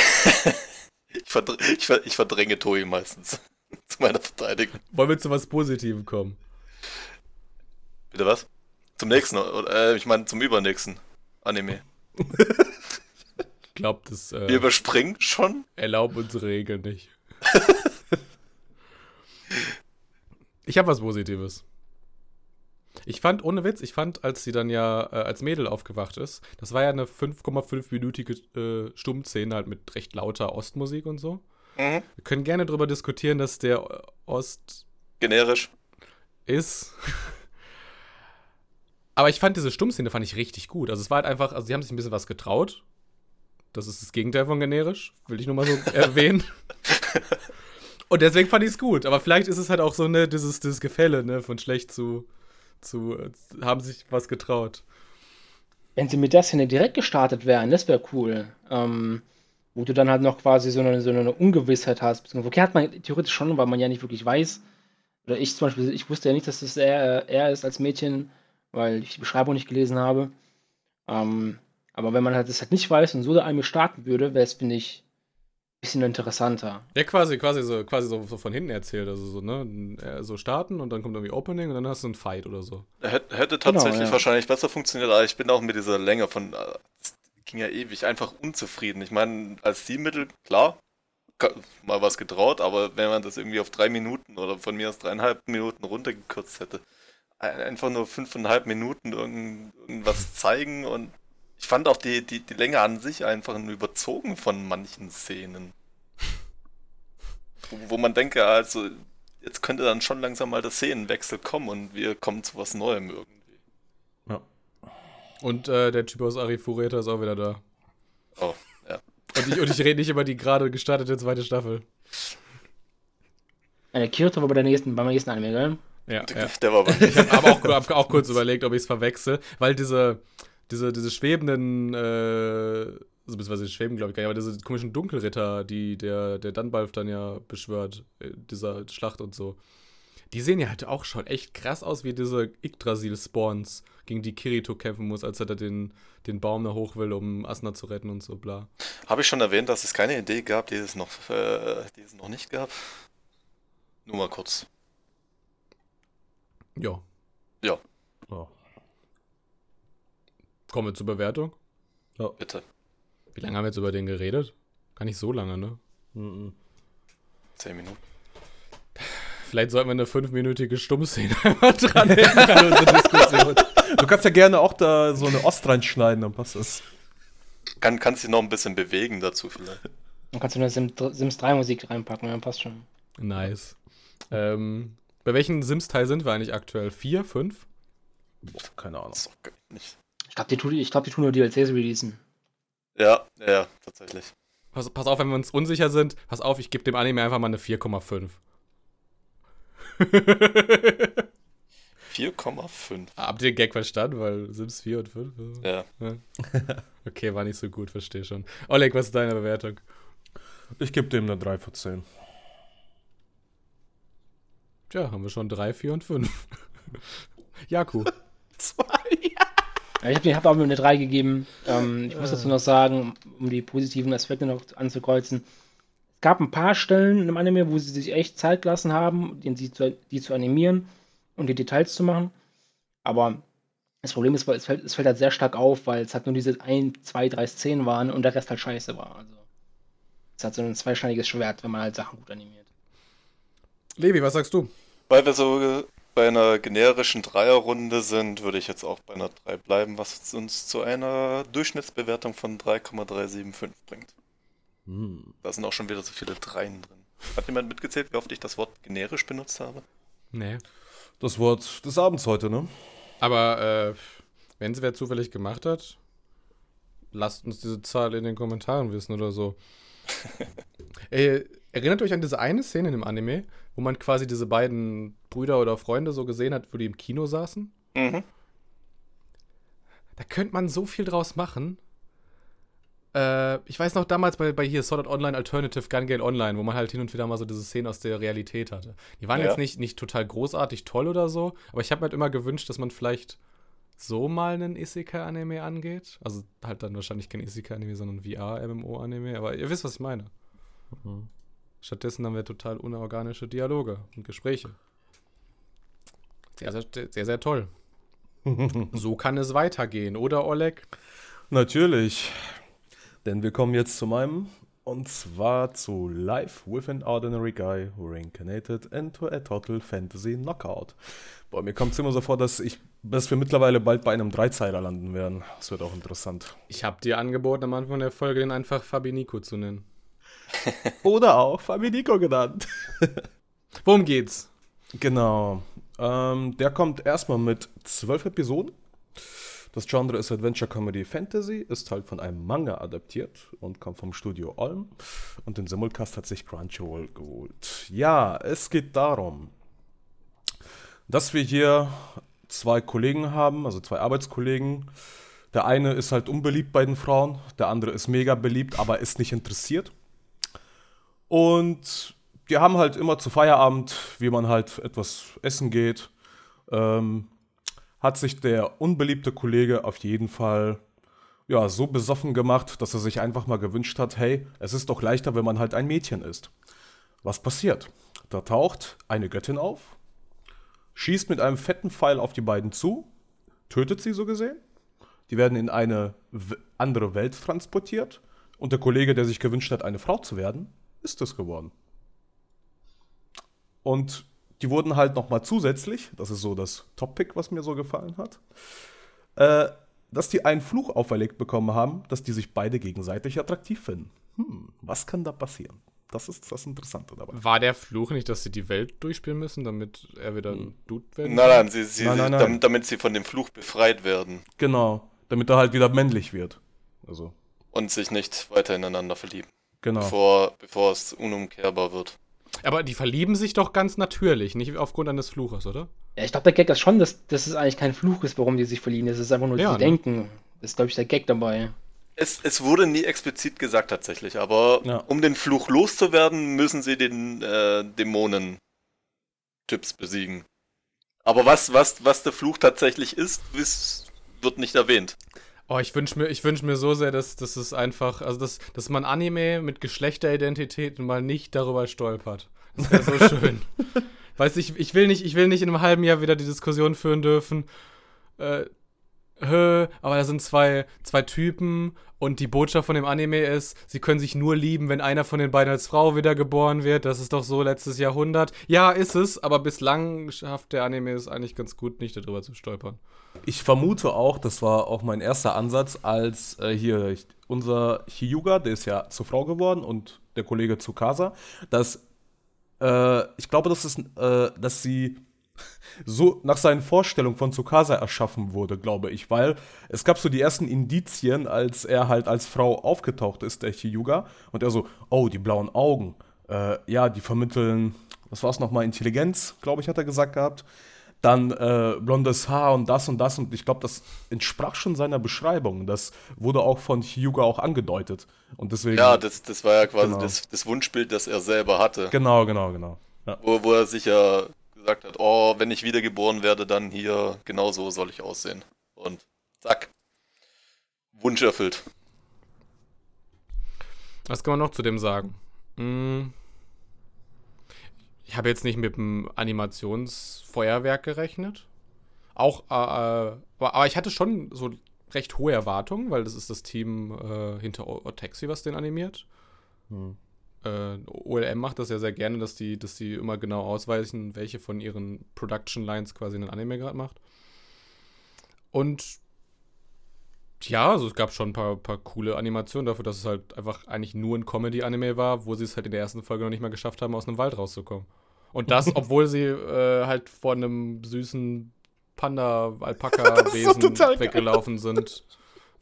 Ich, verdr ich, ver ich verdränge Toei meistens. Zu meiner Verteidigung. Wollen wir zu was Positivem kommen? Bitte was? Zum nächsten, oder, äh, ich meine zum übernächsten Anime. Ich glaube, das Wir äh, überspringen schon? erlauben unsere Regeln nicht. <laughs> ich habe was Positives. Ich fand, ohne Witz, ich fand, als sie dann ja äh, als Mädel aufgewacht ist, das war ja eine 5,5-minütige äh, Stummszene halt mit recht lauter Ostmusik und so. Mhm. Wir können gerne darüber diskutieren, dass der Ost Generisch. ist. <laughs> Aber ich fand diese Stummszene fand ich richtig gut. Also es war halt einfach, also sie haben sich ein bisschen was getraut. Das ist das Gegenteil von generisch, will ich nur mal so <laughs> erwähnen. Und deswegen fand ich es gut. Aber vielleicht ist es halt auch so ne dieses, dieses Gefälle ne von schlecht zu zu äh, haben sich was getraut. Wenn sie mit der Szene direkt gestartet wären, das wäre cool. Ähm, wo du dann halt noch quasi so eine, so eine Ungewissheit hast. Okay, hat man theoretisch schon, weil man ja nicht wirklich weiß. Oder ich zum Beispiel, ich wusste ja nicht, dass das er, er ist als Mädchen, weil ich die Beschreibung nicht gelesen habe. Ähm, aber wenn man halt das halt nicht weiß und so da einmal starten würde, wäre es, finde ich, ein bisschen interessanter. Ja, quasi, quasi so, quasi so, so von hinten erzählt. Also so, ne? äh, So starten und dann kommt irgendwie Opening und dann hast du einen Fight oder so. Hätte, hätte tatsächlich Genau, ja. wahrscheinlich besser funktioniert, aber ich bin auch mit dieser Länge von. Ging ja ewig, einfach unzufrieden. Ich meine, als Zielmittel, klar, mal was getraut, aber wenn man das irgendwie auf drei Minuten oder von mir aus dreieinhalb Minuten runtergekürzt hätte, ein- einfach nur fünfeinhalb Minuten irgend, irgendwas zeigen und ich fand auch die, die, die Länge an sich einfach überzogen von manchen Szenen. Wo, wo man denke, also jetzt könnte dann schon langsam mal der Szenenwechsel kommen und wir kommen zu was Neuem irgendwie. Und äh, der Typ aus Arifureta ist auch wieder da. Oh, ja. Und ich, und ich rede nicht über die gerade gestartete zweite Staffel. Äh, Kirito war bei der nächsten, beim nächsten Anime, gell? Ja, Der, ja. der war bei Ich habe aber auch, hab auch kurz überlegt, ob ich es verwechsel, weil diese, diese, diese schwebenden, äh, also beziehungsweise die schweben, glaube ich gar nicht, aber diese komischen Dunkelritter, die der, der Dunbalf dann ja beschwört, äh, dieser Schlacht und so, die sehen ja halt auch schon echt krass aus, wie diese Yggdrasil-Spawns, gegen die Kirito kämpfen muss, als er da den, den Baum da hoch will, um Asna zu retten und so, bla. Habe ich schon erwähnt, dass es keine Idee gab, die es noch, äh, die es noch nicht gab? Nur mal kurz. Ja, Ja, Ja. kommen wir zur Bewertung. bitte. Wie lange haben wir jetzt über den geredet? Gar nicht so lange, ne? Mhm. Zehn Minuten. Vielleicht sollten wir eine fünfminütige Stummszene <laughs> einmal dran hängen an unsere Diskussion. Du kannst ja gerne auch da so eine Ost reinschneiden, dann passt das. Kann, kannst dich noch ein bisschen bewegen dazu vielleicht. Dann kannst du eine Sim, Sims 3 Musik reinpacken, dann passt schon. Nice. Ähm, bei welchem Sims-Teil sind wir eigentlich aktuell? Vier, fünf? Boah, keine Ahnung. Das ist doch nicht. Ich glaube, die, tun- ich glaub, die tun nur DLCs releasen. Ja, ja, tatsächlich. Pass, pass auf, wenn wir uns unsicher sind, pass auf, ich gebe dem Anime einfach mal eine 4,5. 4,5. Habt ihr den Gag verstanden? Weil Sims 4 und 5? Ja. Okay, war nicht so gut, verstehe schon. Oleg, was ist deine Bewertung? Ich gebe dem eine 3 von 10. Tja, haben wir schon 3, 4 und 5. <laughs> Jaku. <laughs> Ja, ich habe hab auch mir eine 3 gegeben. Ähm, ich muss dazu noch sagen, um die positiven Aspekte noch anzukreuzen. Es gab ein paar Stellen im Anime, wo sie sich echt Zeit gelassen haben, die, zu, die zu animieren und die Details zu machen. Aber das Problem ist, weil es fällt, es fällt halt sehr stark auf, weil es halt nur diese 1, 2, 3 Szenen waren und der Rest halt scheiße war. Also es hat so ein zweischneidiges Schwert, wenn man halt Sachen gut animiert. Levi, was sagst du? Weil wir so bei einer generischen Dreierrunde sind, würde ich jetzt auch bei einer 3 bleiben, was uns zu einer Durchschnittsbewertung von 3,375 bringt. Hm. Da sind auch schon wieder so viele Dreien drin. Hat jemand mitgezählt, wie oft ich das Wort generisch benutzt habe? Nee. Das Wort des Abends heute, ne? Aber äh, wenn es wer zufällig gemacht hat, lasst uns diese Zahl in den Kommentaren wissen oder so. <laughs> äh, erinnert euch an diese eine Szene in dem Anime, wo man quasi diese beiden Brüder oder Freunde so gesehen hat, wo die im Kino saßen? Mhm. Da könnte man so viel draus machen. Äh, ich weiß noch damals bei, bei hier Sword Online Alternative Gun Gale Online, wo man halt hin und wieder mal so diese Szenen aus der Realität hatte. Die waren ja. jetzt nicht, nicht total großartig toll oder so, aber ich habe mir halt immer gewünscht, dass man vielleicht so mal einen Isekai-Anime angeht. Also halt dann wahrscheinlich kein Isekai-Anime, sondern VR-MMO-Anime, aber ihr wisst, was ich meine. Mhm. Stattdessen haben wir total unorganische Dialoge und Gespräche. Sehr, sehr, sehr, sehr toll. <laughs> so kann es weitergehen, oder Oleg? Natürlich. Denn wir kommen jetzt zu meinem, und zwar zu Life with an Ordinary Guy who reincarnated into a Total Fantasy Knockout. Boah, mir kommt es immer so vor, dass, ich, dass wir mittlerweile bald bei einem Dreizeiler landen werden. Das wird auch interessant. Ich habe dir angeboten, am Anfang der Folge den einfach Fabinico zu nennen. <laughs> Oder auch Fabinico genannt. <laughs> Worum geht's? Genau. Ähm, der kommt erstmal mit zwölf Episoden. Das Genre ist Adventure Comedy Fantasy, ist halt von einem Manga adaptiert und kommt vom Studio Olm. Und den Simulcast hat sich Crunchyroll geholt. Ja, es geht darum, dass wir hier zwei Kollegen haben, also zwei Arbeitskollegen. Der eine ist halt unbeliebt bei den Frauen, der andere ist mega beliebt, aber ist nicht interessiert. Und die haben halt immer zu Feierabend, wie man halt etwas essen geht, ähm, hat sich der unbeliebte Kollege auf jeden Fall ja, so besoffen gemacht, dass er sich einfach mal gewünscht hat, hey, es ist doch leichter, wenn man halt ein Mädchen ist. Was passiert? Da taucht eine Göttin auf, schießt mit einem fetten Pfeil auf die beiden zu, tötet sie so gesehen. Die werden in eine andere Welt transportiert und der Kollege, der sich gewünscht hat, eine Frau zu werden, ist es geworden. Und die wurden halt nochmal zusätzlich, das ist so das Top-Pick, was mir so gefallen hat, äh, dass die einen Fluch auferlegt bekommen haben, dass die sich beide gegenseitig attraktiv finden. Hm, was kann da passieren? Das ist das Interessante dabei. War der Fluch nicht, dass sie die Welt durchspielen müssen, damit er wieder ein. Dude werden kann? Nein, nein, sie, sie, nein, nein, nein. Damit, damit, sie von dem Fluch befreit werden. Genau, damit er halt wieder männlich wird. Also. Und sich nicht weiter ineinander verlieben. Genau. Bevor, bevor es unumkehrbar wird. Aber die verlieben sich doch ganz natürlich, nicht aufgrund eines Fluches, oder? Ja, ich glaube, der Gag ist schon, dass, dass es eigentlich kein Fluch ist, warum die sich verlieben. Das ist einfach nur, ja, sie ne? denken. Das ist, glaube ich, der Gag dabei. Es, es wurde nie explizit gesagt tatsächlich, aber ja. um den Fluch loszuwerden, müssen sie den äh, Dämonen-Typs besiegen. Aber was, was, was der Fluch tatsächlich ist, wird nicht erwähnt. Oh, ich wünsche mir, wünsch mir so sehr, dass, dass es einfach, also dass, dass man Anime mit Geschlechteridentitäten mal nicht darüber stolpert. Das wäre so <laughs> schön. Weißt du, ich, ich, will nicht, ich will nicht in einem halben Jahr wieder die Diskussion führen dürfen. Äh, aber da sind zwei, zwei Typen und die Botschaft von dem Anime ist, sie können sich nur lieben, wenn einer von den beiden als Frau wiedergeboren wird. Das ist doch so letztes Jahrhundert. Ja, ist es, aber bislang schafft der Anime es eigentlich ganz gut, nicht darüber zu stolpern. Ich vermute auch, das war auch mein erster Ansatz, als äh, hier unser Hyuga, der ist ja zur Frau geworden und der Kollege Tsukasa, dass äh, ich glaube, dass, es, äh, dass sie so nach seinen Vorstellungen von Tsukasa erschaffen wurde, glaube ich, weil es gab so die ersten Indizien, als er halt als Frau aufgetaucht ist, der Hyuga, und er so, oh, die blauen Augen, äh, ja, die vermitteln, was war es nochmal, Intelligenz, glaube ich, hat er gesagt gehabt dann äh, blondes Haar und das und das. Und ich glaube, das entsprach schon seiner Beschreibung. Das wurde auch von Hyuga auch angedeutet. Und deswegen, ja, das, das war ja quasi genau. das, das, Wunschbild, das er selber hatte. Genau, genau, genau. Ja. Wo, wo er sich ja gesagt hat, oh, wenn ich wiedergeboren werde, dann hier, genau so soll ich aussehen. Und zack. Wunsch erfüllt. Was kann man noch zu dem sagen? Hm, ich habe jetzt nicht mit dem Animationsfeuerwerk gerechnet. Auch, äh, äh aber ich hatte schon so recht hohe Erwartungen, weil das ist das Team äh, hinter Taxi, was den animiert. Hm. Äh, OLM macht das ja sehr gerne, dass die, dass die immer genau ausweisen, welche von ihren Production Lines quasi einen Anime gerade macht. Und ja, also es gab schon ein paar, paar coole Animationen dafür, dass es halt einfach eigentlich nur ein Comedy-Anime war, wo sie es halt in der ersten Folge noch nicht mal geschafft haben, aus einem Wald rauszukommen. Und das, <laughs> obwohl sie äh, halt vor einem süßen Panda-Alpaka-Wesen <laughs> weggelaufen sind.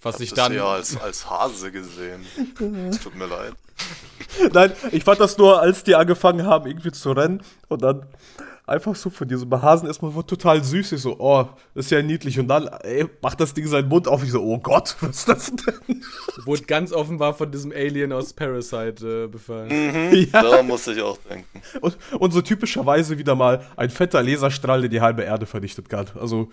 Was Ich das dann. ja als, als Hase gesehen. <laughs> Es tut mir leid. Nein, ich fand das nur, als die angefangen haben, irgendwie zu rennen und dann einfach so von diesem Hasen erstmal war total süß. Ich so, oh, das ist ja niedlich. Und dann, ey, macht das Ding seinen Mund auf. Ich so, oh Gott, was ist das denn? Wurde ganz offenbar von diesem Alien aus Parasite äh, befallen. Mhm, <laughs> Da musste ich auch denken. Und, und so typischerweise wieder mal ein fetter Laserstrahl, der die halbe Erde vernichtet kann. Also,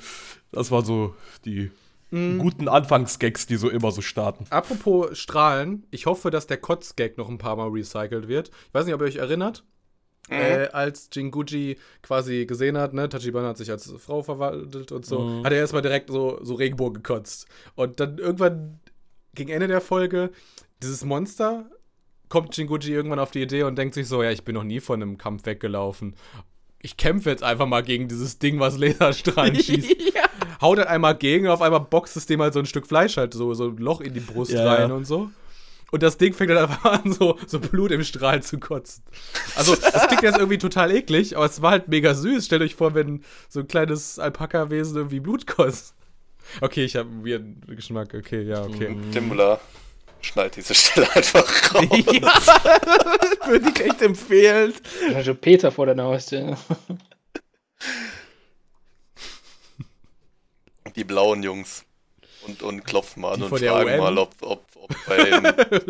das waren so die guten Anfangsgags, die so immer so starten. Apropos Strahlen, ich hoffe, dass der Kotzgag noch ein paar Mal recycelt wird. Ich weiß nicht, ob ihr euch erinnert. Äh, als Jinguji quasi gesehen hat, ne, Tachibana hat sich als Frau verwandelt und so, hat er erstmal direkt so, so Regenbogen gekotzt. Und dann irgendwann, gegen Ende der Folge, dieses Monster, kommt Jinguji irgendwann auf die Idee und denkt sich so, ja, ich bin noch nie von einem Kampf weggelaufen. Ich kämpfe jetzt einfach mal gegen dieses Ding, was Laserstrahlen <laughs> schießt. Haut dann einmal gegen und auf einmal boxt es dem halt so ein Stück Fleisch halt so, so ein Loch in die Brust Ja, rein ja. und so. Und das Ding fängt dann einfach <laughs> an, so, so Blut im Strahl zu kotzen. Also, das klingt jetzt irgendwie total eklig, aber es war halt mega süß. Stellt euch vor, wenn so ein kleines Alpaka-Wesen irgendwie Blut kostet. Okay, ich habe einen weirden Geschmack. Okay, ja, okay. Timbula, schneid diese Stelle einfach raus. <laughs> <laughs> Würde ich echt empfehlen. Also Peter vor deiner Haustür. Die blauen Jungs. Und, und klopfen mal an und fragen mal, ob, ob, ob bei,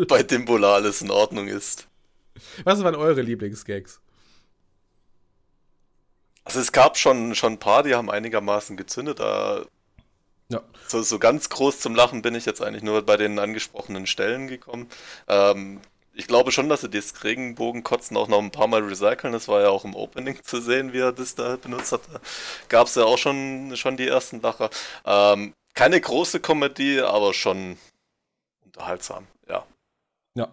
<laughs> bei Timbula alles in Ordnung ist. Was waren eure Lieblingsgags? Also es gab schon, schon ein paar, die haben einigermaßen gezündet. Da Ja. so, so ganz groß zum Lachen bin ich jetzt eigentlich nur bei den angesprochenen Stellen gekommen. Ähm, ich glaube schon, dass sie das Regenbogenkotzen auch noch ein paar Mal recyceln. Das war ja auch im Opening zu sehen, wie er das da benutzt hat. Da gab es ja auch schon, schon die ersten Lacher. Ähm, keine große Komödie, aber schon unterhaltsam, ja. Ja.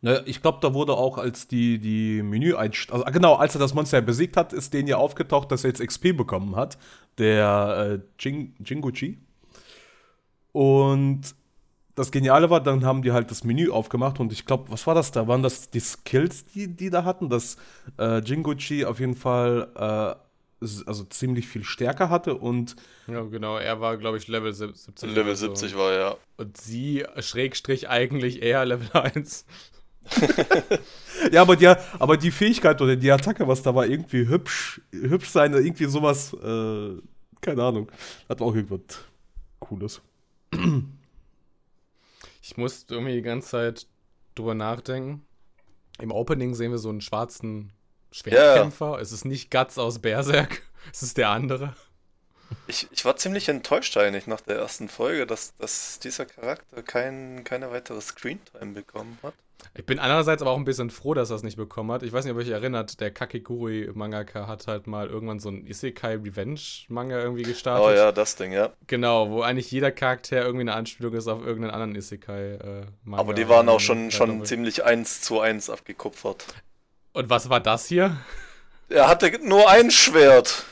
Ne, ich glaube, da wurde auch, als die, die Menü also ah, genau, als er das Monster besiegt hat, ist denen ja aufgetaucht, dass er jetzt XP bekommen hat. Der äh, Jing, Jinguchi. Und das Geniale war, dann haben die halt das Menü aufgemacht und ich glaube, was war das da? Waren das die Skills, die die da hatten? Dass äh, Jinguchi auf jeden Fall äh, also ziemlich viel stärker hatte und Ja, genau, er war, glaube ich, Level 70. Level so. 70 war ja. Und sie, Schrägstrich, eigentlich eher Level 1. <laughs> Ja, aber die, aber die Fähigkeit oder die Attacke, was da war, irgendwie hübsch, hübsch sein, irgendwie sowas, äh, keine Ahnung. Hat auch irgendwas Cooles. <clears throat> Ich musste irgendwie die ganze Zeit drüber nachdenken. Im Opening sehen wir so einen schwarzen Schwertkämpfer. Es ist nicht Guts aus Berserk, <laughs> es ist der andere. Ich, ich war ziemlich enttäuscht eigentlich nach der ersten Folge, dass, dass dieser Charakter kein, keine weitere Screentime bekommen hat. Ich bin andererseits aber auch ein bisschen froh, dass er es nicht bekommen hat. Ich weiß nicht, ob ihr euch erinnert, der Kakegurui Mangaka hat halt mal irgendwann so einen Isekai Revenge Manga irgendwie gestartet. Oh ja, das Ding, ja. Genau, wo eigentlich jeder Charakter irgendwie eine Anspielung ist auf irgendeinen anderen Isekai äh, Manga. Aber die waren auch schon, Ja, schon Doppel- ziemlich eins zu eins abgekupfert. Und was war das hier? Er hatte nur ein Schwert.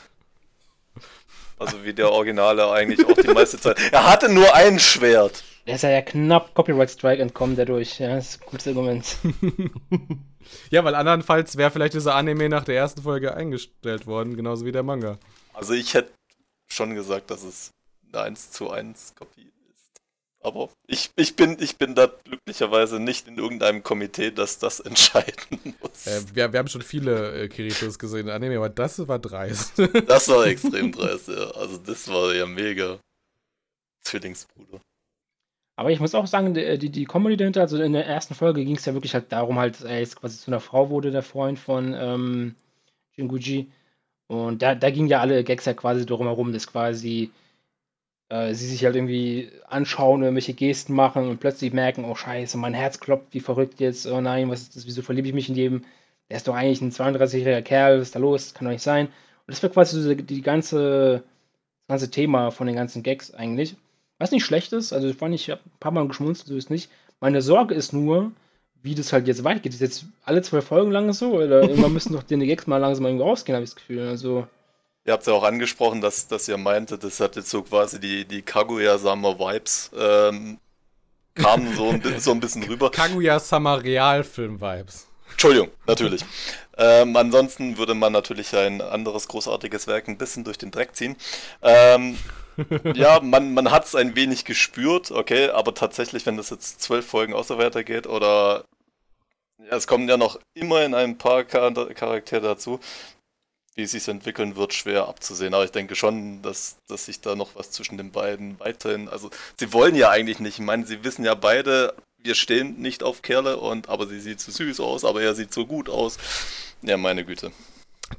Also wie der Originale eigentlich auch die meiste Zeit. Er hatte nur ein Schwert. Der ist ja, ja knapp Copyright Strike entkommen dadurch. Ja, das ist ein gutes Argument. <laughs> Ja, weil andernfalls wäre vielleicht dieser Anime nach der ersten Folge eingestellt worden, genauso wie der Manga. Also ich hätte schon gesagt, dass es eine 1 zu 1 Kopie ist. Aber ich, ich, bin, ich bin da glücklicherweise nicht in irgendeinem Komitee, das das <laughs> entscheiden muss. Äh, wir, wir haben schon viele äh, Kiritos gesehen in Anime, aber das war dreist. <laughs> Das war <laughs> extrem dreist, ja. Also das war ja mega. Zwillingsbruder. Aber ich muss auch sagen, die, die, die Comedy dahinter, also in der ersten Folge ging es ja wirklich halt darum, halt, dass er jetzt quasi zu einer Frau wurde, der Freund von ähm, Jinguji. Und da, da gingen ja alle Gags ja quasi drum herum, dass quasi äh, sie sich halt irgendwie anschauen, irgendwelche Gesten machen und plötzlich merken, oh scheiße, mein Herz klopft wie verrückt jetzt, oh nein, was ist das, wieso verliebe ich mich in jedem? Der ist doch eigentlich ein 32-jähriger Kerl, was ist da los? Kann doch nicht sein. Und das war quasi so die, ganze, das ganze Thema von den ganzen Gags eigentlich. Was nicht schlecht ist, also fand ich, ich hab ein paar Mal geschmunzelt, so ist nicht. Meine Sorge ist nur, wie das halt jetzt weitergeht. Ist jetzt alle zwei Folgen lang so? Oder <laughs> irgendwann müssen doch die Gags mal langsam irgendwo rausgehen, habe ich das Gefühl. Also. Ihr habt ja auch angesprochen, dass, dass ihr meinte, das hat jetzt so quasi die, die Kaguya-Sama-Vibes ähm, kamen so ein, so ein bisschen <laughs> rüber. Kaguya-Sama Realfilm-Vibes. Entschuldigung, natürlich. Ähm, ansonsten würde man natürlich ein anderes großartiges Werk ein bisschen durch den Dreck ziehen. Ähm, ja, man, man hat es ein wenig gespürt, okay, aber tatsächlich, wenn das jetzt zwölf Folgen auch so weitergeht oder ja, es kommen ja noch immerhin ein paar Charaktere dazu, wie es sich entwickeln wird, schwer abzusehen. Aber ich denke schon, dass, dass sich da noch was zwischen den beiden weiterhin. Also, sie wollen ja eigentlich nicht. Ich meine, sie wissen ja beide, wir stehen nicht auf Kerle und aber sie sieht zu süß aus, aber er sieht so gut aus. Ja, meine Güte.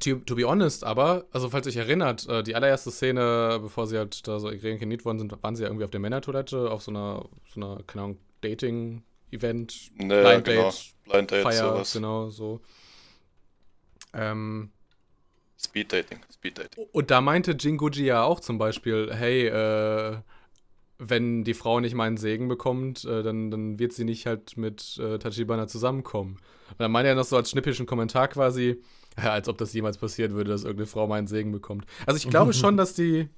To, to be honest, aber, also falls sich erinnert, äh, die allererste Szene, bevor sie halt da so reinkarniert worden sind, waren sie ja irgendwie auf der Männertoilette, auf so einer, so einer, keine Ahnung, Dating-Event, ne, Blind genau. Date, Blind Date, Feier, sowas. genau, so. Ähm, Speed Dating, Speed Dating. Und da meinte Jinguji ja auch zum Beispiel, hey, äh, wenn die Frau nicht meinen Segen bekommt, äh, dann, dann wird sie nicht halt mit äh, Tachibana zusammenkommen. Und dann meinte er noch so als schnippischen Kommentar quasi, ja, <laughs> als ob das jemals passieren würde, dass irgendeine Frau meinen Segen bekommt. Also ich glaube <laughs> schon, dass die.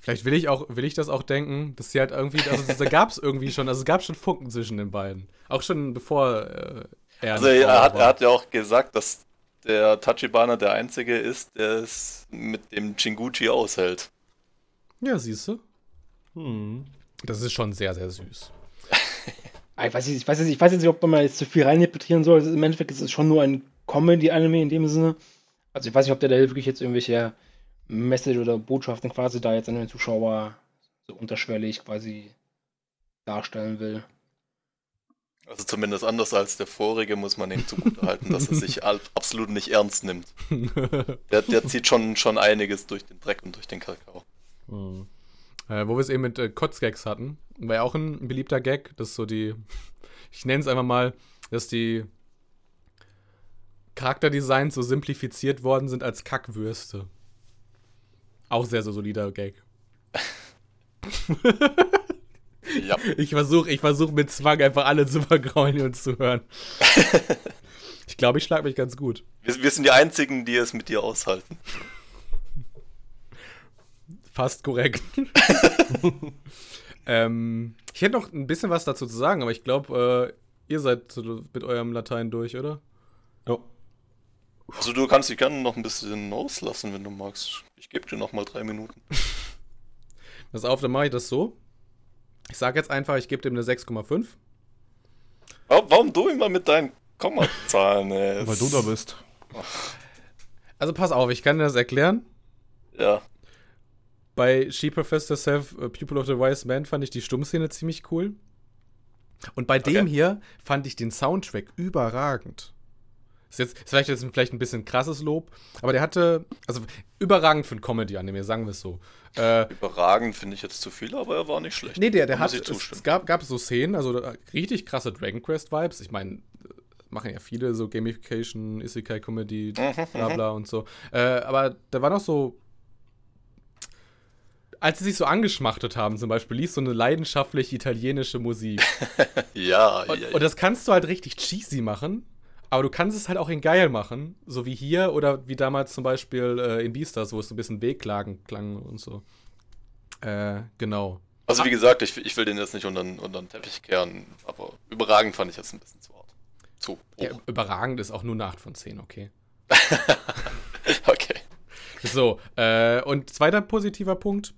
Vielleicht will ich auch, will ich das auch denken, dass sie halt irgendwie, also da gab es <laughs> irgendwie schon, also es gab schon Funken zwischen den beiden. Auch schon bevor äh, er. Also er hat, er hat ja auch gesagt, dass der Tachibana der Einzige ist, der es mit dem Chinguchi aushält. Ja, siehst du. Hm. Das ist schon sehr, sehr süß. <laughs> ich, weiß nicht, ich, weiß jetzt, ich weiß jetzt nicht, ob man jetzt zu viel reininterpretieren soll. Im Endeffekt ist es schon nur ein Comedy-Anime in dem Sinne. Also ich weiß nicht, ob der da wirklich jetzt irgendwelche Message oder Botschaften quasi da jetzt an den Zuschauer so unterschwellig quasi darstellen will. Also zumindest anders als der vorige muss man ihm zugutehalten, dass er <laughs> sich absolut nicht ernst nimmt. <laughs> Der, der zieht schon, schon einiges durch den Dreck und durch den Kakao. Mhm. Äh, wo wir es eben mit äh, Kotzgags hatten, war ja auch ein beliebter Gag, das ist so die, <laughs> ich nenne es einfach mal, dass die Charakterdesigns so simplifiziert worden sind als Kackwürste. Auch sehr, sehr solider Gag. Ja. <laughs> Ich versuche ich versuch mit Zwang einfach alle zu vergraulen und zu hören. <laughs> ich glaube, ich schlage mich ganz gut. Wir, wir sind die Einzigen, die es mit dir aushalten. Fast korrekt. <laughs> ähm, ich hätte noch ein bisschen was dazu zu sagen, aber ich glaube, äh, ihr seid mit eurem Latein durch, oder? Ja. Also du kannst dich gerne noch ein bisschen auslassen, wenn du magst. Ich gebe dir noch mal drei Minuten. Pass auf, dann mache ich das so. Ich sage jetzt einfach, ich gebe dem eine 6,5. Warum du immer mit deinen Kommazahlen? <laughs> Weil du da bist. Also pass auf, ich kann dir das erklären. Ja. Bei She Professed Herself, uh, Pupil of the Wise Man, fand ich die Stummszene ziemlich cool. Und bei okay. dem hier fand ich den Soundtrack überragend. Ist jetzt ist vielleicht jetzt vielleicht ein bisschen krasses Lob, aber der hatte, also überragend für ein Comedy-Anime, sagen wir es so. Äh, überragend finde ich jetzt zu viel, aber er war nicht schlecht. Nee, der, der hat, es, es, gab, gab so Szenen, also richtig krasse Dragon Quest-Vibes. Ich meine, machen ja viele so Gamification, Isekai-Comedy, mhm, bla bla mhm. und so. Äh, aber da war noch so als sie sich so angeschmachtet haben, zum Beispiel, lief so eine leidenschaftlich italienische Musik. <laughs> ja, und, ja, und das kannst du halt richtig cheesy machen, aber du kannst es halt auch in geil machen, so wie hier oder wie damals zum Beispiel äh, in Beastars, wo es so ein bisschen Wehklagen klang und so. Äh, genau. Also wie gesagt, ich, ich will den jetzt nicht unter, unter den Teppich kehren, aber überragend fand ich jetzt ein bisschen zu hart. Zu Ja, überragend ist auch nur eine 8 von 10, okay. <laughs> okay. So, äh, und zweiter positiver Punkt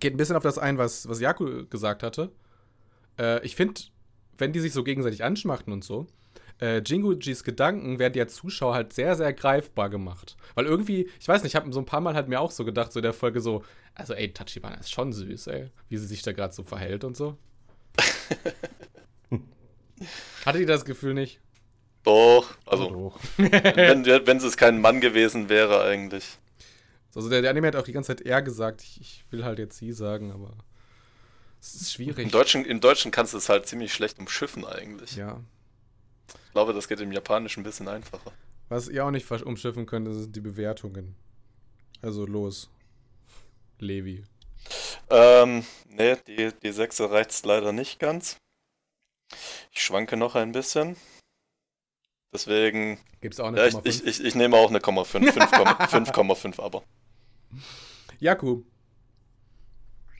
geht ein bisschen auf das ein, was, was Jaku gesagt hatte. Äh, ich finde, wenn die sich so gegenseitig anschmachten und so, äh, Jingujis Gedanken werden ja Zuschauer halt sehr, sehr greifbar gemacht. Weil irgendwie, ich weiß nicht, ich habe so ein paar Mal halt mir auch so gedacht, so in der Folge so, also ey, Tachibana ist schon süß, ey, wie sie sich da gerade so verhält und so. <laughs> Hattet ihr das Gefühl nicht? Doch, also, oh, doch. wenn, wenn es kein Mann gewesen wäre eigentlich. Also der, der Anime hat auch die ganze Zeit er gesagt. Ich, ich will halt jetzt sie sagen, aber es ist schwierig. Im Deutschen, Im Deutschen kannst du es halt ziemlich schlecht umschiffen eigentlich. Ja. Ich glaube, das geht im Japanischen ein bisschen einfacher. Was ihr auch nicht umschiffen könnt, sind die Bewertungen. Also los. Levi. Ähm, ne, die, die 6 reicht leider nicht ganz. Ich schwanke noch ein bisschen. Deswegen. Gibt es auch eine Ja, ich, ich, ich, ich nehme auch eine 5,5. 5,5 <laughs> aber. Jaku.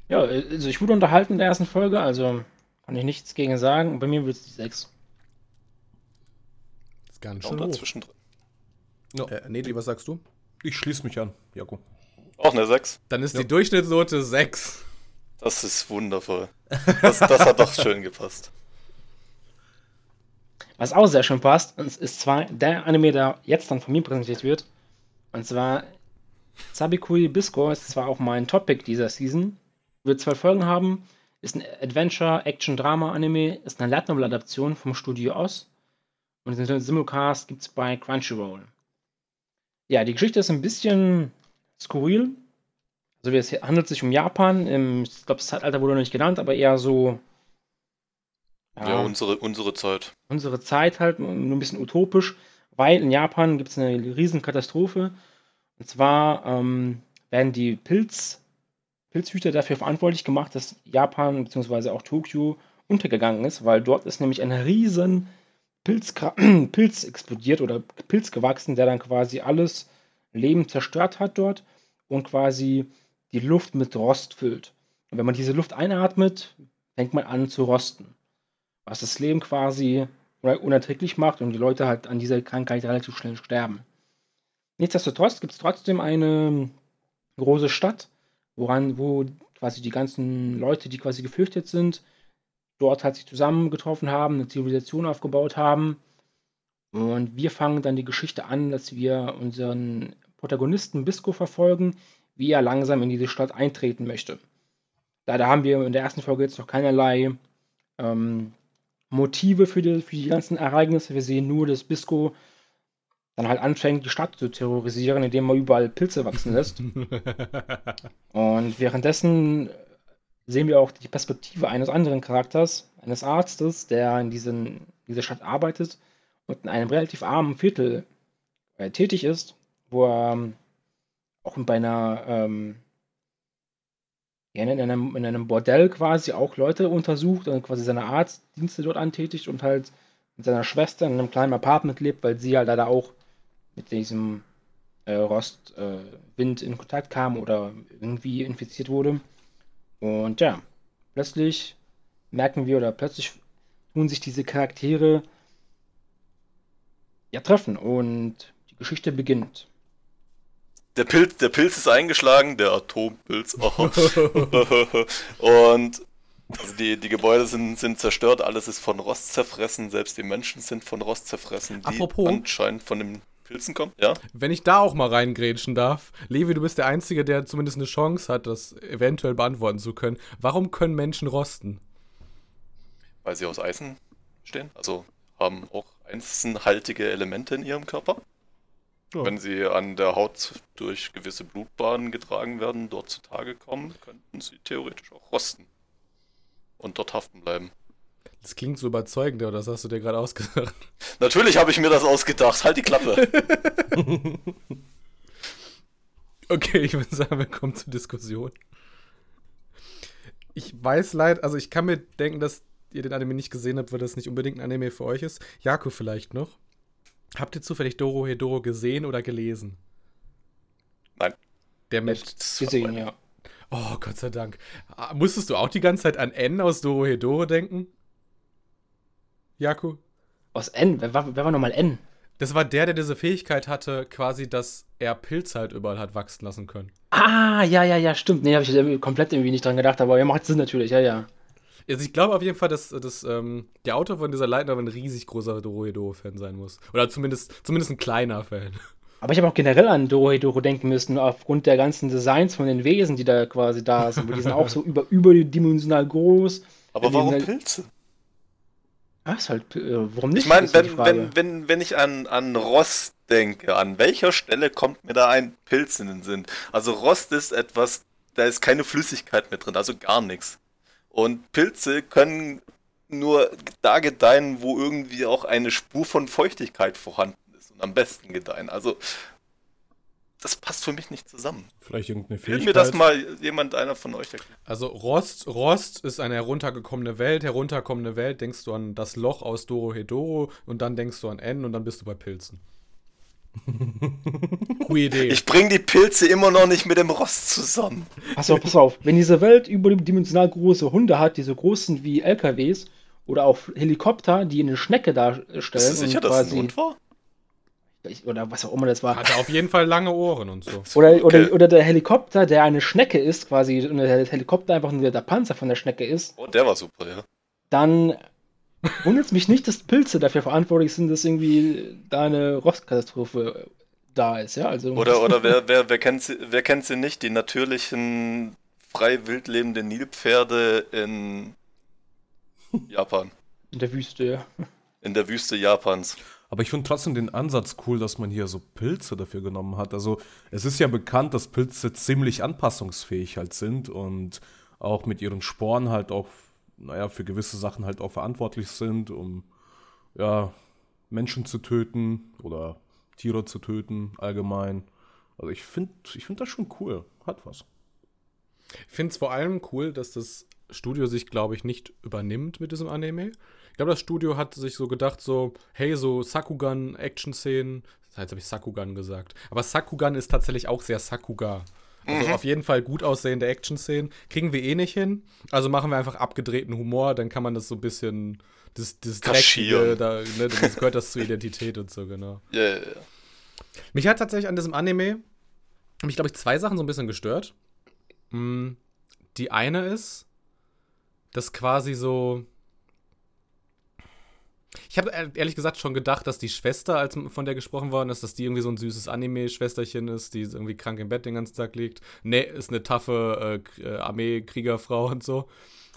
Ja, also ich wurde unterhalten in der ersten Folge, also kann ich nichts gegen sagen. Bei mir wird es die 6. Gar nicht schon hoch. dazwischen drin. Ja. Äh, Nedli, was sagst du? Ich schließe mich an, Jakob. Auch eine 6. Dann ist Ja. die Durchschnittsnote 6. Das ist wundervoll. Das, das hat doch schön gepasst. Was auch sehr schön passt, ist ist zwar der Anime, der jetzt dann von mir präsentiert wird. Und zwar Sabikui Bisco ist zwar auch mein Topic dieser Season. Wird zwei Folgen haben. Ist ein Adventure-Action-Drama-Anime. Ist eine Light Novel-Adaption vom Studio Oz. Und den Simulcast gibt es bei Crunchyroll. Ja, die Geschichte ist ein bisschen skurril. Also es handelt sich um Japan. Im, ich glaube, das Zeitalter wurde noch nicht genannt, aber eher so. Ja, unsere, unsere Zeit. unsere Zeit halt nur ein bisschen utopisch, weil in Japan gibt es eine riesen Katastrophe. Und zwar ähm, werden die Pilz, Pilzhüter dafür verantwortlich gemacht, dass Japan bzw. auch Tokio untergegangen ist, weil dort ist nämlich ein riesen Pilz, <clears throat> Pilz explodiert oder Pilz gewachsen, der dann quasi alles Leben zerstört hat dort und quasi die Luft mit Rost füllt. Und wenn man diese Luft einatmet, fängt man an zu rosten. Was das Leben quasi unerträglich macht und die Leute halt an dieser Krankheit relativ schnell sterben. Nichtsdestotrotz gibt es trotzdem eine große Stadt, woran, wo quasi die ganzen Leute, die quasi geflüchtet sind, dort halt sich zusammengetroffen haben, eine Zivilisation aufgebaut haben. Und wir fangen dann die Geschichte an, dass wir unseren Protagonisten Bisco verfolgen, wie er langsam in diese Stadt eintreten möchte. Leider haben wir in der ersten Folge jetzt noch keinerlei ähm, Motive für die, für die ganzen Ereignisse. Wir sehen nur, dass Bisco dann halt anfängt, die Stadt zu terrorisieren, indem er überall Pilze wachsen lässt. <laughs> Und währenddessen sehen wir auch die Perspektive eines anderen Charakters, eines Arztes, der in diesen, dieser Stadt arbeitet und in einem relativ armen Viertel äh, tätig ist, wo er ähm, auch bei einer ähm, ja, in, einem, in einem Bordell quasi auch Leute untersucht und quasi seine Arztdienste dort antätigt und halt mit seiner Schwester in einem kleinen Apartment lebt, weil sie halt leider auch mit diesem äh, Rostwind äh, in Kontakt kam oder irgendwie infiziert wurde. Und ja, plötzlich merken wir oder plötzlich tun sich diese Charaktere ja treffen und die Geschichte beginnt. Der Pilz, der Pilz ist eingeschlagen, der Atompilz. Oh. <laughs> Und also die, die Gebäude sind, sind zerstört, alles ist von Rost zerfressen, selbst die Menschen sind von Rost zerfressen, die Apropos- anscheinend von den Pilzen kommen. Ja, Wenn ich da auch mal reingrätschen darf. Levi, du bist der Einzige, der zumindest eine Chance hat, das eventuell beantworten zu können. Warum können Menschen rosten? weil sie aus Eisen stehen, also haben auch eisenhaltige Elemente in ihrem Körper. Ja. Wenn sie an der Haut durch gewisse Blutbahnen getragen werden, dort zutage kommen, könnten sie theoretisch auch rosten. Und dort haften bleiben. Das klingt so überzeugend, oder das hast du dir gerade ausgedacht. Natürlich habe ich mir das ausgedacht. Halt die Klappe. <laughs> Okay, ich würde sagen, wir kommen zur Diskussion. Ich weiß leider, also ich kann mir denken, dass ihr den Anime nicht gesehen habt, weil das nicht unbedingt ein Anime für euch ist. Jaco vielleicht noch. Habt ihr zufällig Doro Hedoro gesehen oder gelesen? Nein. Der mit. Gesehen, ja. Oh, Gott sei Dank. Ah, Musstest du auch die ganze Zeit an N aus Doro Hedoro denken? Jaco? Aus N, wer war, wer war nochmal N? Das war der, der diese Fähigkeit hatte, quasi, dass er Pilze halt überall hat wachsen lassen können. Ah, ja, ja, ja, stimmt. Nee, habe ich irgendwie komplett irgendwie nicht dran gedacht, aber ja, macht Sinn natürlich, ja, ja. Also ich glaube auf jeden Fall, dass, dass ähm, der Autor von dieser Novel ein riesig großer Dorohedoro-Fan sein muss. Oder zumindest, zumindest ein kleiner Fan. Aber ich habe auch generell an Dorohedoro denken müssen, aufgrund der ganzen Designs von den Wesen, die da quasi da sind. Die sind auch so <laughs> über, überdimensional groß. Aber warum sind- Pilze? Ah, ist halt, äh, warum nicht? Ich meine, wenn, wenn, wenn, wenn ich an, an Rost denke, an welcher Stelle kommt mir da ein Pilz in den Sinn? Also Rost ist etwas, da ist keine Flüssigkeit mehr drin, also gar nichts. Und Pilze können nur da gedeihen, wo irgendwie auch eine Spur von Feuchtigkeit vorhanden ist und am besten gedeihen. Also das passt für mich nicht zusammen. Vielleicht irgendeine Will Fähigkeit. mir das mal jemand, einer von euch erklären? Also Rost, Rost ist eine heruntergekommene Welt. Herunterkommene Welt, denkst du an das Loch aus Doro Hedoro und dann denkst du an N und dann bist du bei Pilzen. <laughs> Coole Idee. Ich bring die Pilze immer noch nicht mit dem Rost zusammen. Achso, pass auf, wenn diese Welt überdimensional große Hunde hat, die so groß sind wie LKWs oder auch Helikopter, die eine Schnecke darstellen. Bist du sicher, dass es ein Hund war? Oder was auch immer das war. Hatte auf jeden Fall lange Ohren und so. Oder, oder, Okay. oder der Helikopter, der eine Schnecke ist, quasi, und der Helikopter einfach nur der Panzer von der Schnecke ist, Oh, der war super, ja. dann wundert es mich nicht, dass Pilze dafür verantwortlich sind, dass irgendwie da eine Rostkatastrophe da ist, ja. Also, Oder, oder wer, wer, wer, kennt sie, wer kennt sie nicht? Die natürlichen, frei wild lebenden Nilpferde in Japan. in der Wüste, ja. In der Wüste Japans. Aber ich finde trotzdem den Ansatz cool, dass man hier so Pilze dafür genommen hat. Also es ist ja bekannt, dass Pilze ziemlich anpassungsfähig halt sind und auch mit ihren Sporen halt auch, naja, für gewisse Sachen halt auch verantwortlich sind, um ja, Menschen zu töten oder Tiere zu töten allgemein. Also ich finde ich find das schon cool. Hat was. Ich finde es vor allem cool, dass das Studio sich, glaube ich, nicht übernimmt mit diesem Anime. Ich glaube, das Studio hat sich so gedacht, so, hey, so Sakugan-Action-Szenen. Heißt, habe ich Sakugan gesagt. Aber Sakugan ist tatsächlich auch sehr Sakuga. Also auf jeden Fall gut aussehende Action-Szenen. Kriegen wir eh nicht hin. Also machen wir einfach abgedrehten Humor, dann kann man das so ein bisschen. Das, das. Dreckige, da, ne, das gehört das zur Identität und so, genau. Ja, ja, ja. Mich hat tatsächlich an diesem Anime, mich glaube ich, zwei Sachen so ein bisschen gestört. Mm, Die eine ist, dass quasi so. Ich habe ehrlich gesagt schon gedacht, dass die Schwester, als von der gesprochen worden ist, dass die irgendwie so ein süßes Anime-Schwesterchen ist, die irgendwie krank im Bett den ganzen Tag liegt. Nee, ist eine taffe äh, äh, Armee-Kriegerfrau und so.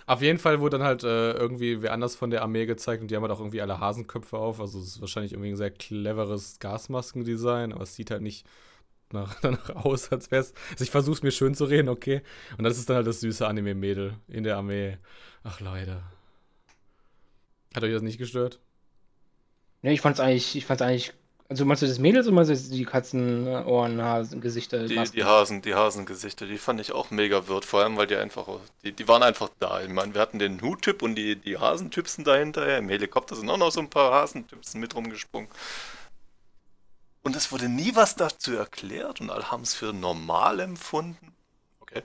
Auf jeden Fall wurde dann halt äh, irgendwie wer anders von der Armee gezeigt und die haben halt auch irgendwie alle Hasenköpfe auf. Also es ist wahrscheinlich irgendwie ein sehr cleveres Gasmaskendesign, aber es sieht halt nicht nach, <laughs> danach aus, als wäre es. Also ich versuche es mir schön zu reden, okay. Und das ist dann halt das süße Anime-Mädel in der Armee. Ach Leute. Hat euch das nicht gestört? Ne, ich fand's eigentlich, ich fand's eigentlich, also meinst du das Mädels oder meinst du die Katzen, äh, Ohren, Hasen, Gesichter, Die, Masken? die Hasen, die Hasengesichter, die fand ich auch mega wird, vor allem weil die einfach, die, die waren einfach da. Ich meine, wir hatten den Huttyp und die, die Hasentypsen dahinter. Im Helikopter sind auch noch so ein paar Hasentypsen mit rumgesprungen. Und es wurde nie was dazu erklärt und alle haben es für normal empfunden. Okay.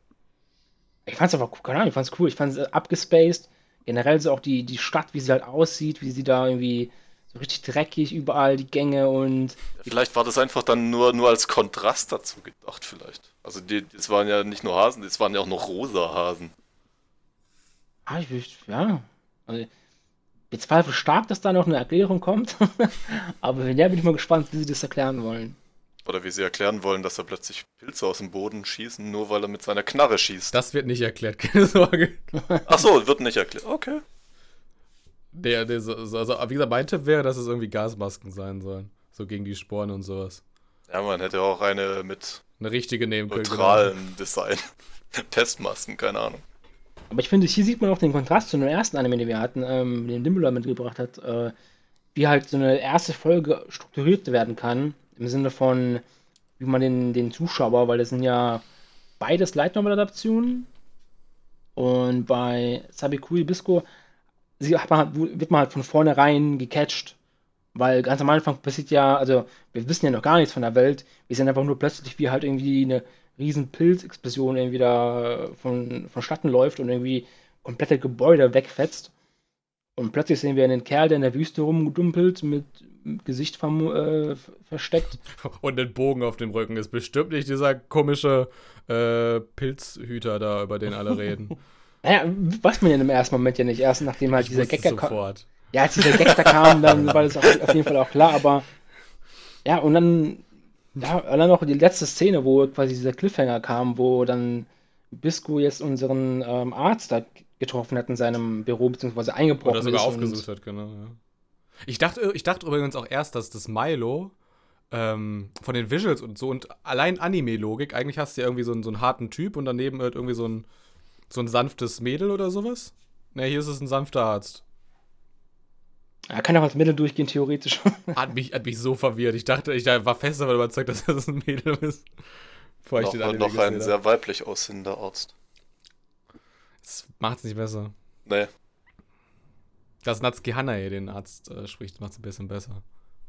Ich fand's aber, keine Ahnung, ich fand's cool, ich fand's äh, abgespaced. Generell so auch die, die Stadt, wie sie halt aussieht, wie sie da irgendwie so richtig dreckig überall, die Gänge und Vielleicht war das einfach dann nur, nur als Kontrast dazu gedacht, vielleicht. Also die, das waren ja nicht nur Hasen, das waren ja auch noch rosa Hasen. Ah, ich, ich ja. Also, ich zweifle stark, dass da noch eine Erklärung kommt. <laughs> Aber wenn ja, bin ich mal gespannt, wie sie das erklären wollen. Oder wie sie erklären wollen, dass er plötzlich Pilze aus dem Boden schießen, nur weil er mit seiner Knarre schießt. Das wird nicht erklärt, <laughs> keine Sorge. Ach so, wird nicht erklärt. Okay. Der, der, so, so- also, wie gesagt, mein Tipp wäre, dass es irgendwie Gasmasken sein sollen. So gegen die Sporen und sowas. Ja, man hätte auch eine mit Eine richtige nehmen können. genau. neutralem Design. <laughs> Testmasken, keine Ahnung. Aber ich finde, hier sieht man auch den Kontrast zu dem ersten Anime, den wir hatten, ähm, den Dimbler mitgebracht hat, äh, wie halt so eine erste Folge strukturiert werden kann. Im Sinne von, wie man den, den Zuschauer, weil das sind ja beides Light Novel Adaptionen. Und bei Sabikui Bisco sie man, wird man halt von vornherein gecatcht. Weil ganz am Anfang passiert ja, also wir wissen ja noch gar nichts von der Welt. Wir sehen einfach nur plötzlich, wie halt irgendwie eine riesen Pilzexplosion irgendwie da von, vonstatten läuft und irgendwie komplette Gebäude wegfetzt. Und plötzlich sehen wir einen Kerl, der in der Wüste rumdumpelt, mit Gesicht äh, versteckt. <laughs> Und den Bogen auf dem Rücken ist bestimmt nicht dieser komische äh, Pilzhüter da, über den alle reden. <laughs> Naja, weiß man ja im ersten Moment ja nicht. Erst nachdem halt Ich dieser Gag kam. Ja, als dieser Gag da kam, dann <laughs> war das auf, auf jeden Fall auch klar, aber ja, und dann, ja, und dann noch die letzte Szene, wo quasi dieser Cliffhanger kam, wo dann Bisco jetzt unseren ähm, Arzt da getroffen hat in seinem Büro, beziehungsweise eingebrochen Oder sogar ist. aufgesucht hat, genau. Ja. Ich, dachte, ich dachte übrigens auch erst, dass das Milo ähm, von den Visuals und so und allein Anime-Logik, eigentlich hast du ja irgendwie so einen, so einen harten Typ und daneben halt irgendwie so ein, so ein sanftes Mädel oder sowas. Ne, hier ist es ein sanfter Arzt. Er kann auch als Mädel durchgehen, theoretisch. <laughs> Hat mich, hat mich so verwirrt. Ich dachte, ich war fest davon überzeugt, dass das ein Mädel ist. Bevor noch, ich den noch ein sehr weiblich aussehender Arzt. Das macht es nicht besser. Nee. Dass Natsuki Hanae den Arzt äh, spricht, macht es ein bisschen besser.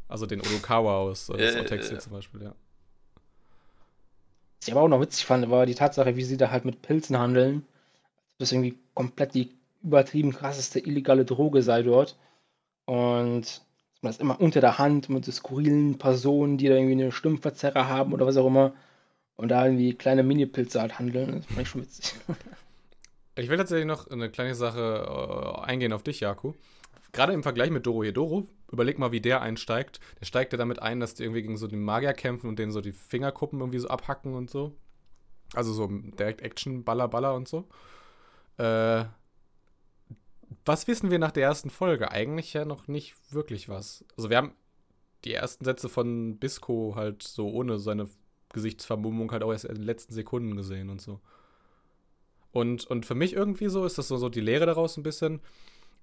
Also den Odokawa aus äh, äh, Otexi äh, zum Beispiel, ja. Was ich aber auch noch witzig fand, war die Tatsache, wie sie da halt mit Pilzen handeln. Das irgendwie komplett die übertrieben krasseste illegale Droge sei dort. Und man das immer unter der Hand mit so skurrilen Personen, die da irgendwie eine Stimmverzerrer haben oder was auch immer. Und da irgendwie kleine Mini-Pilze halt handeln. Das fand ich schon witzig. <laughs> Ich will tatsächlich noch eine kleine Sache äh, eingehen auf dich, Jaku. Gerade im Vergleich mit Doro Hedoro, überleg mal, wie der einsteigt. Der steigt ja damit ein, dass die irgendwie gegen so den Magier kämpfen und denen so die Fingerkuppen irgendwie so abhacken und so. Also so direkt Action, Baller, Baller und so. Äh, was wissen wir nach der ersten Folge? Eigentlich ja noch nicht wirklich was. Also wir haben die ersten Sätze von Bisco halt so ohne seine Gesichtsvermummung halt auch erst in den letzten Sekunden gesehen und so. Und, und für mich irgendwie so ist das so, so die Lehre daraus ein bisschen.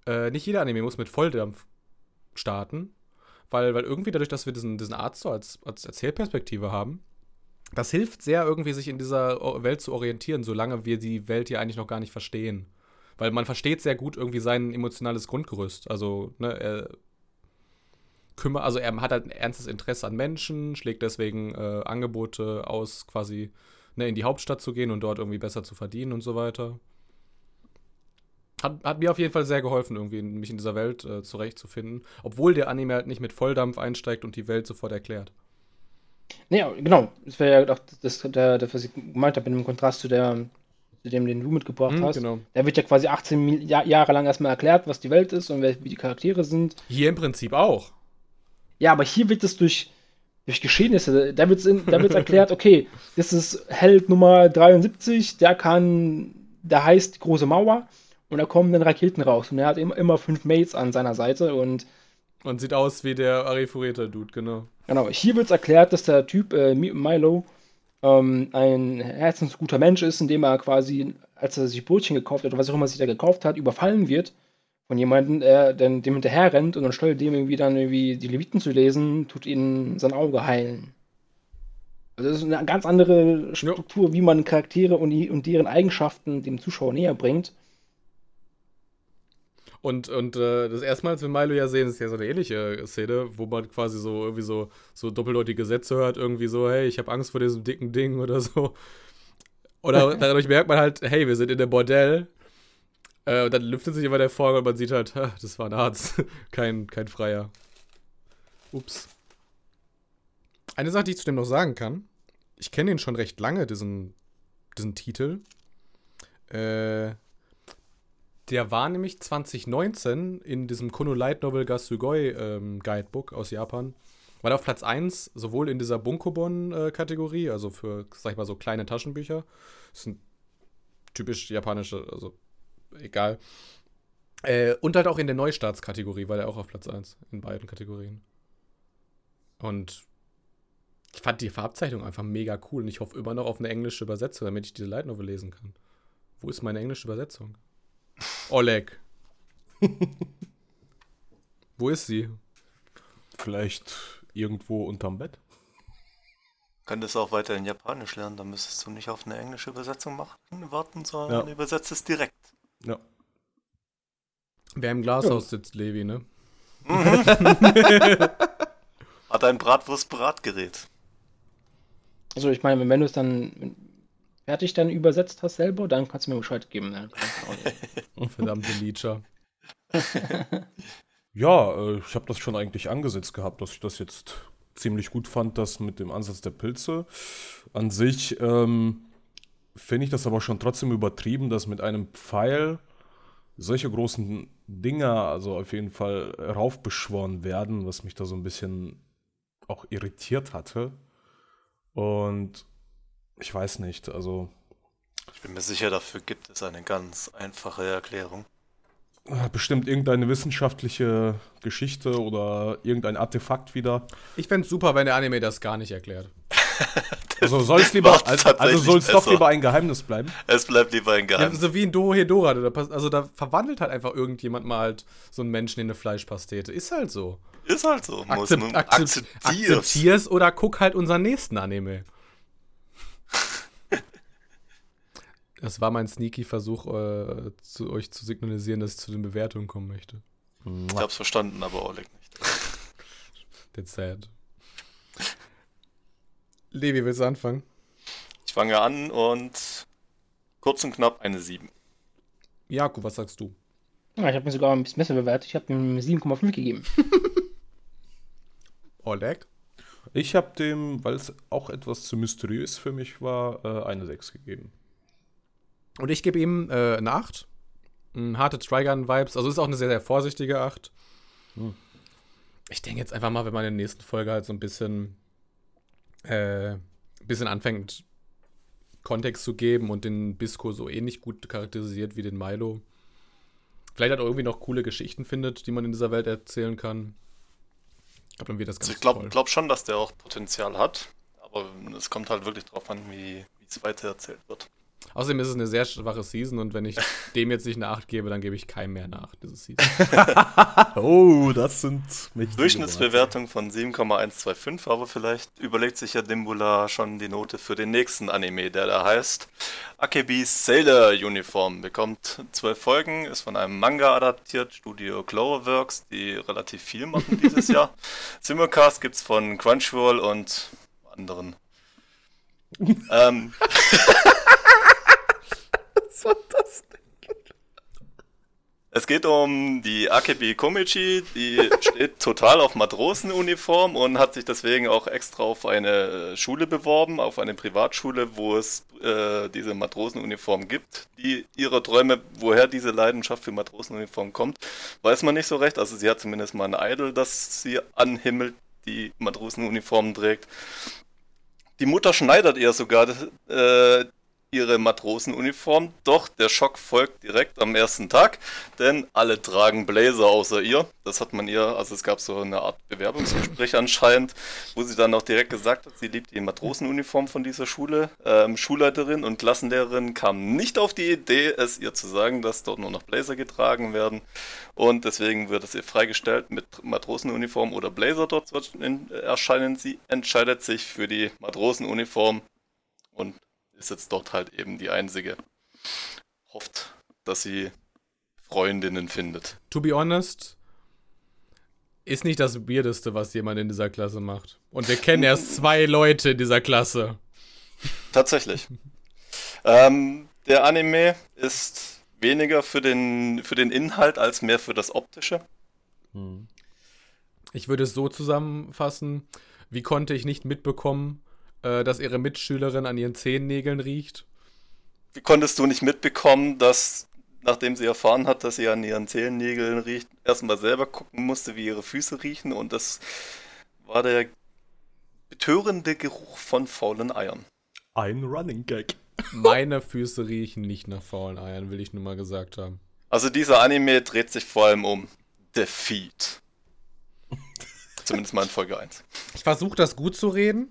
Äh, nicht jeder Anime muss mit Volldampf starten, weil, weil irgendwie dadurch, dass wir diesen, diesen Arzt so als, als Erzählperspektive haben, das hilft sehr, irgendwie sich in dieser Welt zu orientieren, solange wir die Welt hier eigentlich noch gar nicht verstehen. Weil man versteht sehr gut irgendwie sein emotionales Grundgerüst. Also, ne, er kümmert, also er hat halt ein ernstes Interesse an Menschen, schlägt deswegen äh, Angebote aus, quasi ne, in die Hauptstadt zu gehen und dort irgendwie besser zu verdienen und so weiter. Hat, hat mir auf jeden Fall sehr geholfen, irgendwie mich in dieser Welt äh, zurechtzufinden, obwohl der Anime halt nicht mit Volldampf einsteigt und die Welt sofort erklärt. Naja, genau. Das wäre ja auch das, der, der, was ich gemeint habe, in dem Kontrast zu, der, zu dem, den du mitgebracht hm, hast. Genau. Der wird ja quasi 18 Jahr, Jahre lang erstmal erklärt, was die Welt ist und wie die Charaktere sind. Hier im Prinzip auch. Ja, aber hier wird es durch durch Geschehnisse. Da wird es da erklärt, okay, das ist Held Nummer 73, der kann, der heißt große Mauer und da kommen dann Raketen raus und er hat immer, immer fünf Mates an seiner Seite und und sieht aus wie der Arifureta-Dude, genau. Genau, hier wird es erklärt, dass der Typ äh, Milo ähm, ein herzensguter Mensch ist, indem er quasi, als er sich Brötchen gekauft hat oder was auch immer sich da gekauft hat, überfallen wird von jemandem, der dem hinterher rennt und anstelle dem irgendwie dann irgendwie die Leviten zu lesen, tut ihnen sein Auge heilen. Also das ist eine ganz andere Struktur, ja. wie man Charaktere und, die, und deren Eigenschaften dem Zuschauer näher bringt. Und, und äh, das erste Mal, als wir Milo ja sehen, ist ja so eine ähnliche Szene, wo man quasi so irgendwie so, so doppeldeutige Sätze hört, irgendwie so, hey, ich habe Angst vor diesem dicken Ding oder so. Oder <laughs> dadurch merkt man halt, hey, wir sind in dem Bordell äh, und dann lüftet sich immer der Vorhang und man sieht halt, das war ein Arzt, <laughs> kein, kein Freier. Ups. Eine Sache, die ich zu dem noch sagen kann, ich kenne ihn schon recht lange, diesen, diesen Titel. Äh, der war nämlich 2019 in diesem Kono Light Novel Gasugoi ähm, Guidebook aus Japan. War auf Platz 1, sowohl in dieser Bunkobon-Kategorie, äh, also für, sag ich mal, so kleine Taschenbücher. Das sind typisch japanische, also egal. Äh, und halt auch in der Neustartskategorie war der auch auf Platz 1 in beiden Kategorien. Und ich fand die Farbzeichnung einfach mega cool und ich hoffe immer noch auf eine englische Übersetzung, damit ich diese Light Novel lesen kann. Wo ist meine englische Übersetzung? Oleg. Wo ist sie? Vielleicht irgendwo unterm Bett? Könntest auch weiter in Japanisch lernen, dann müsstest du nicht auf eine englische Übersetzung machen, warten, sondern ja. übersetzt es direkt. Ja. Wer im Glashaus sitzt, Levi, ne? <laughs> Hat ein Bratwurst-Bratgerät. Also ich meine, wenn du es dann fertig dann übersetzt hast selber, dann kannst du mir Bescheid geben. Ne? <laughs> Verdammte Leecher. <laughs> ja, äh, ich habe das schon eigentlich angesetzt gehabt, dass ich das jetzt ziemlich gut fand, das mit dem Ansatz der Pilze. An sich ähm, finde ich das aber schon trotzdem übertrieben, dass mit einem Pfeil solche großen Dinger also auf jeden Fall raufbeschworen werden, was mich da so ein bisschen auch irritiert hatte. Und ich weiß nicht, also. Ich bin mir sicher, dafür gibt es eine ganz einfache Erklärung. Ah, bestimmt irgendeine wissenschaftliche Geschichte oder irgendein Artefakt wieder. Ich fände es super, wenn der Anime das gar nicht erklärt. <laughs> Also soll es lieber, also, also soll es doch lieber ein Geheimnis bleiben. Es bleibt lieber ein Geheimnis. Ja, so wie in Dorohedora. Also da verwandelt halt einfach irgendjemand mal halt so einen Menschen in eine Fleischpastete. Ist halt so. Ist halt so. Akzept, akzept, akzeptier's. akzeptier's oder guck halt unseren nächsten Anime. Das war mein sneaky Versuch, äh, zu euch zu signalisieren, dass ich zu den Bewertungen kommen möchte. Ich hab's verstanden, aber Oleg nicht. <laughs> That's sad. Levi, willst du anfangen? Ich fange an und kurz und knapp eine 7. Jakob, was sagst du? Ja, ich habe mir sogar ein bisschen besser bewertet. Ich habe ihm 7,5 gegeben. <laughs> Oleg? Ich habe dem, weil es auch etwas zu mysteriös für mich war, äh, eine 6 gegeben. Und ich gebe ihm äh, eine 8. Ein harte Trigun-Vibes. Also ist auch eine sehr, sehr vorsichtige 8. Hm. Ich denke jetzt einfach mal, wenn man in der nächsten Folge halt so ein bisschen, äh, ein bisschen anfängt, Kontext zu geben und den Bisco so ähnlich gut charakterisiert wie den Milo. Vielleicht hat er irgendwie noch coole Geschichten findet, die man in dieser Welt erzählen kann. Ich glaube, dann wird das ganz Ich glaube glaub schon, dass der auch Potenzial hat. Aber es kommt halt wirklich drauf an, wie es weiter erzählt wird. Außerdem ist es eine sehr schwache Season und wenn ich <laughs> dem jetzt nicht eine 8 gebe, dann gebe ich keinem mehr nach, diese Season. <laughs> oh, das sind Durchschnittsbewertung von 7,125, aber vielleicht überlegt sich ja Dimbula schon die Note für den nächsten Anime, der da heißt Akebi Sailor Uniform. Bekommt 12 Folgen, ist von einem Manga adaptiert, Studio Cloverworks, die relativ viel machen <laughs> dieses Jahr. Simulcast gibt es von Crunchyroll und anderen. ähm. War das denn? Es geht um die Akebi Komichi, die steht total auf Matrosenuniform und hat sich deswegen auch extra auf eine Schule beworben, auf eine Privatschule, wo es äh, diese Matrosenuniform gibt. Die ihre Träume, woher diese Leidenschaft für Matrosenuniform kommt, weiß man nicht so recht. Also sie hat zumindest mal ein Idol, das sie anhimmelt, die Matrosenuniformen trägt. Die Mutter schneidet ihr sogar äh, ihre Matrosenuniform, doch der Schock folgt direkt am ersten Tag, denn alle tragen Blazer außer ihr. Das hat man ihr, also es gab so eine Art Bewerbungsgespräch anscheinend, wo sie dann auch direkt gesagt hat, sie liebt die Matrosenuniform von dieser Schule. Ähm, Schulleiterin und Klassenlehrerin kamen nicht auf die Idee, es ihr zu sagen, dass dort nur noch Blazer getragen werden und deswegen wird es ihr freigestellt mit Matrosenuniform oder Blazer dort erscheinen. Sie entscheidet sich für die Matrosenuniform und ist jetzt dort halt eben die einzige. Hofft, dass sie Freundinnen findet. To be honest, ist nicht das Weirdeste, was jemand in dieser Klasse macht. Und wir kennen erst <laughs> zwei Leute in dieser Klasse. Tatsächlich. <laughs> ähm, der Anime ist weniger für den, für den Inhalt als mehr für das Optische. Hm. Ich würde es so zusammenfassen, wie konnte ich nicht mitbekommen, äh, dass ihre Mitschülerin an ihren Zehennägeln riecht. Wie konntest du nicht mitbekommen, dass, nachdem sie erfahren hat, dass sie an ihren Zehennägeln riecht, erstmal selber gucken musste, wie ihre Füße riechen und das war der betörende Geruch von faulen Eiern. Ein Running Gag. Meine Füße riechen nicht nach faulen Eiern, will ich nur mal gesagt haben. Also dieser Anime dreht sich vor allem um Defeat. <laughs> Zumindest mal in Folge 1. Ich versuche das gut zu reden.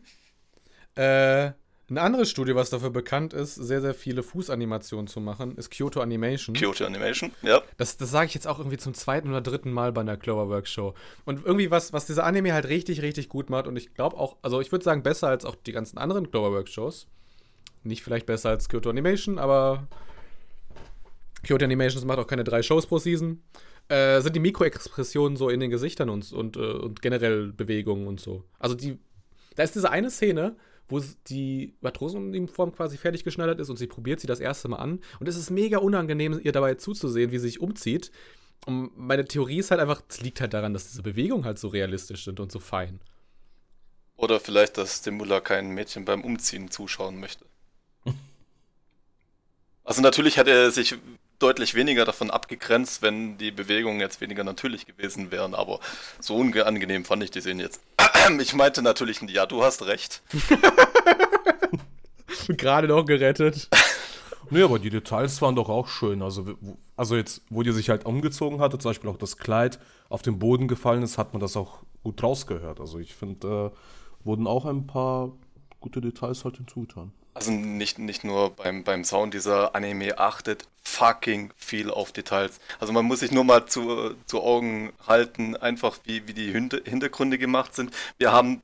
Äh, ein anderes Studio, was dafür bekannt ist, sehr, sehr viele Fußanimationen zu machen, ist Kyoto Animation. Kyoto Animation, ja. Das, das sage ich jetzt auch irgendwie zum zweiten oder dritten Mal bei einer Cloverworks Show. Und irgendwie was, was dieser Anime halt richtig, richtig gut macht und ich glaube auch, also ich würde sagen, besser als auch die ganzen anderen Cloverworks Shows. Nicht vielleicht besser als Kyoto Animation, aber Kyoto Animations macht auch keine drei Shows pro Season. Äh, sind die Mikroexpressionen so in den Gesichtern und, und, äh, und generell Bewegungen und so. Also die, da ist diese eine Szene, wo die Matrosenuniform quasi fertig geschneidert ist und sie probiert sie das erste Mal an. Und es ist mega unangenehm, ihr dabei zuzusehen, wie sie sich umzieht. Und meine Theorie ist halt einfach, es liegt halt daran, dass diese Bewegungen halt so realistisch sind und so fein. Oder vielleicht, dass Stimula kein Mädchen beim Umziehen zuschauen möchte. <laughs> also natürlich hat er sich deutlich weniger davon abgegrenzt, wenn die Bewegungen jetzt weniger natürlich gewesen wären, aber so unangenehm fand ich die Szene jetzt. <clears throat> Ich meinte natürlich, ja, du hast recht. Gerade noch gerettet. <laughs> Nee, aber die Details waren doch auch schön. Also, also jetzt, wo die sich halt umgezogen hatte, zum Beispiel auch das Kleid auf den Boden gefallen ist, hat man das auch gut rausgehört. Also ich finde, äh, wurden auch ein paar gute Details halt hinzugetan. Also nicht, nicht nur beim, beim Sound, dieser Anime achtet fucking viel auf Details. Also man muss sich nur mal zu, zu Augen halten, einfach wie, wie die Hintergründe gemacht sind. Wir haben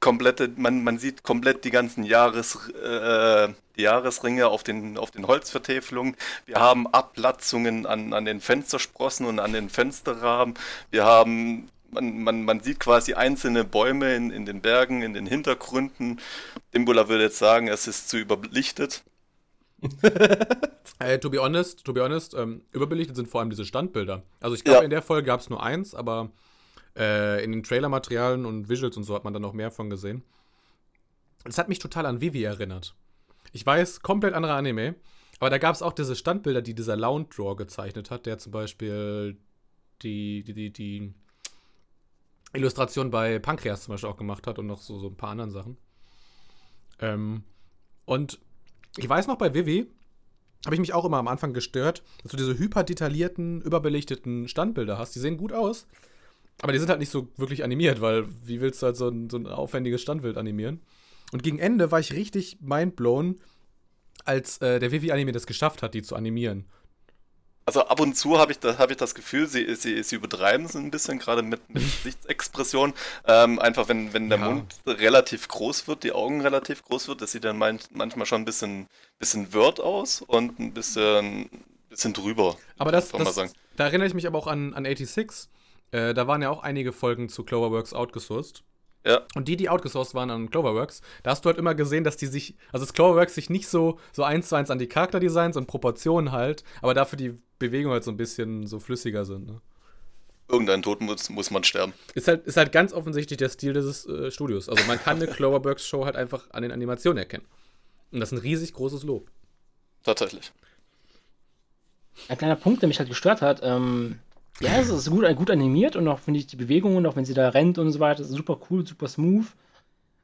komplette, man, man sieht komplett die ganzen Jahres, äh, die Jahresringe auf den, auf den Holzvertäfelungen. Wir haben Ablatzungen an, an den Fenstersprossen und an den Fensterrahmen. Wir haben man, man, man sieht quasi einzelne Bäume in, in den Bergen, in den Hintergründen. Dimbula würde jetzt sagen, es ist zu überbelichtet. hey, <laughs> to be honest, to be honest, ähm, überbelichtet sind vor allem diese Standbilder. Also ich glaube, ja. in der Folge gab es nur eins, aber äh, in den Trailermaterialien und Visuals und so hat man dann noch mehr von gesehen. Es hat mich total an Vivi erinnert. Ich weiß, komplett anderer Anime, aber da gab es auch diese Standbilder, die dieser Lounge Draw gezeichnet hat, der zum Beispiel die, die, die, die Illustration bei Pankreas zum Beispiel auch gemacht hat und noch so, so ein paar anderen Sachen. Ähm, und ich weiß noch, bei Vivi habe ich mich auch immer am Anfang gestört, dass du diese hyperdetaillierten, überbelichteten Standbilder hast. Die sehen gut aus, aber die sind halt nicht so wirklich animiert, weil wie willst du halt so ein, so ein aufwendiges Standbild animieren? Und gegen Ende war ich richtig mindblown, als äh, der Vivi-Anime das geschafft hat, die zu animieren. Also ab und zu habe ich, da, hab ich das Gefühl, sie, sie, sie übertreiben es ein bisschen, gerade mit, mit Gesichtsexpression. Ähm, einfach wenn, wenn der ja. Mund relativ groß wird, die Augen relativ groß wird, das sieht dann mein, manchmal schon ein bisschen, bisschen Word aus und ein bisschen, bisschen drüber. Aber das, das da erinnere ich mich aber auch an, an 86. Äh, da waren ja auch einige Folgen zu Cloverworks outgesourced. Ja. Und die, die outgesourced waren an Cloverworks, da hast du halt immer gesehen, dass die sich, also das Cloverworks sich nicht so, so eins zu eins an die Charakterdesigns und Proportionen halt, aber dafür die Bewegungen halt so ein bisschen so flüssiger sind. Ne? Irgendein Tod muss, muss man sterben. Ist halt, ist halt ganz offensichtlich der Stil dieses äh, Studios. Also man kann eine Cloverworks-Show halt einfach an den Animationen erkennen. Und das ist ein riesig großes Lob. Tatsächlich. Ein kleiner Punkt, der mich halt gestört hat, ähm, ja, es ist gut, gut animiert und auch finde ich die Bewegungen, auch wenn sie da rennt und so weiter, super cool, super smooth.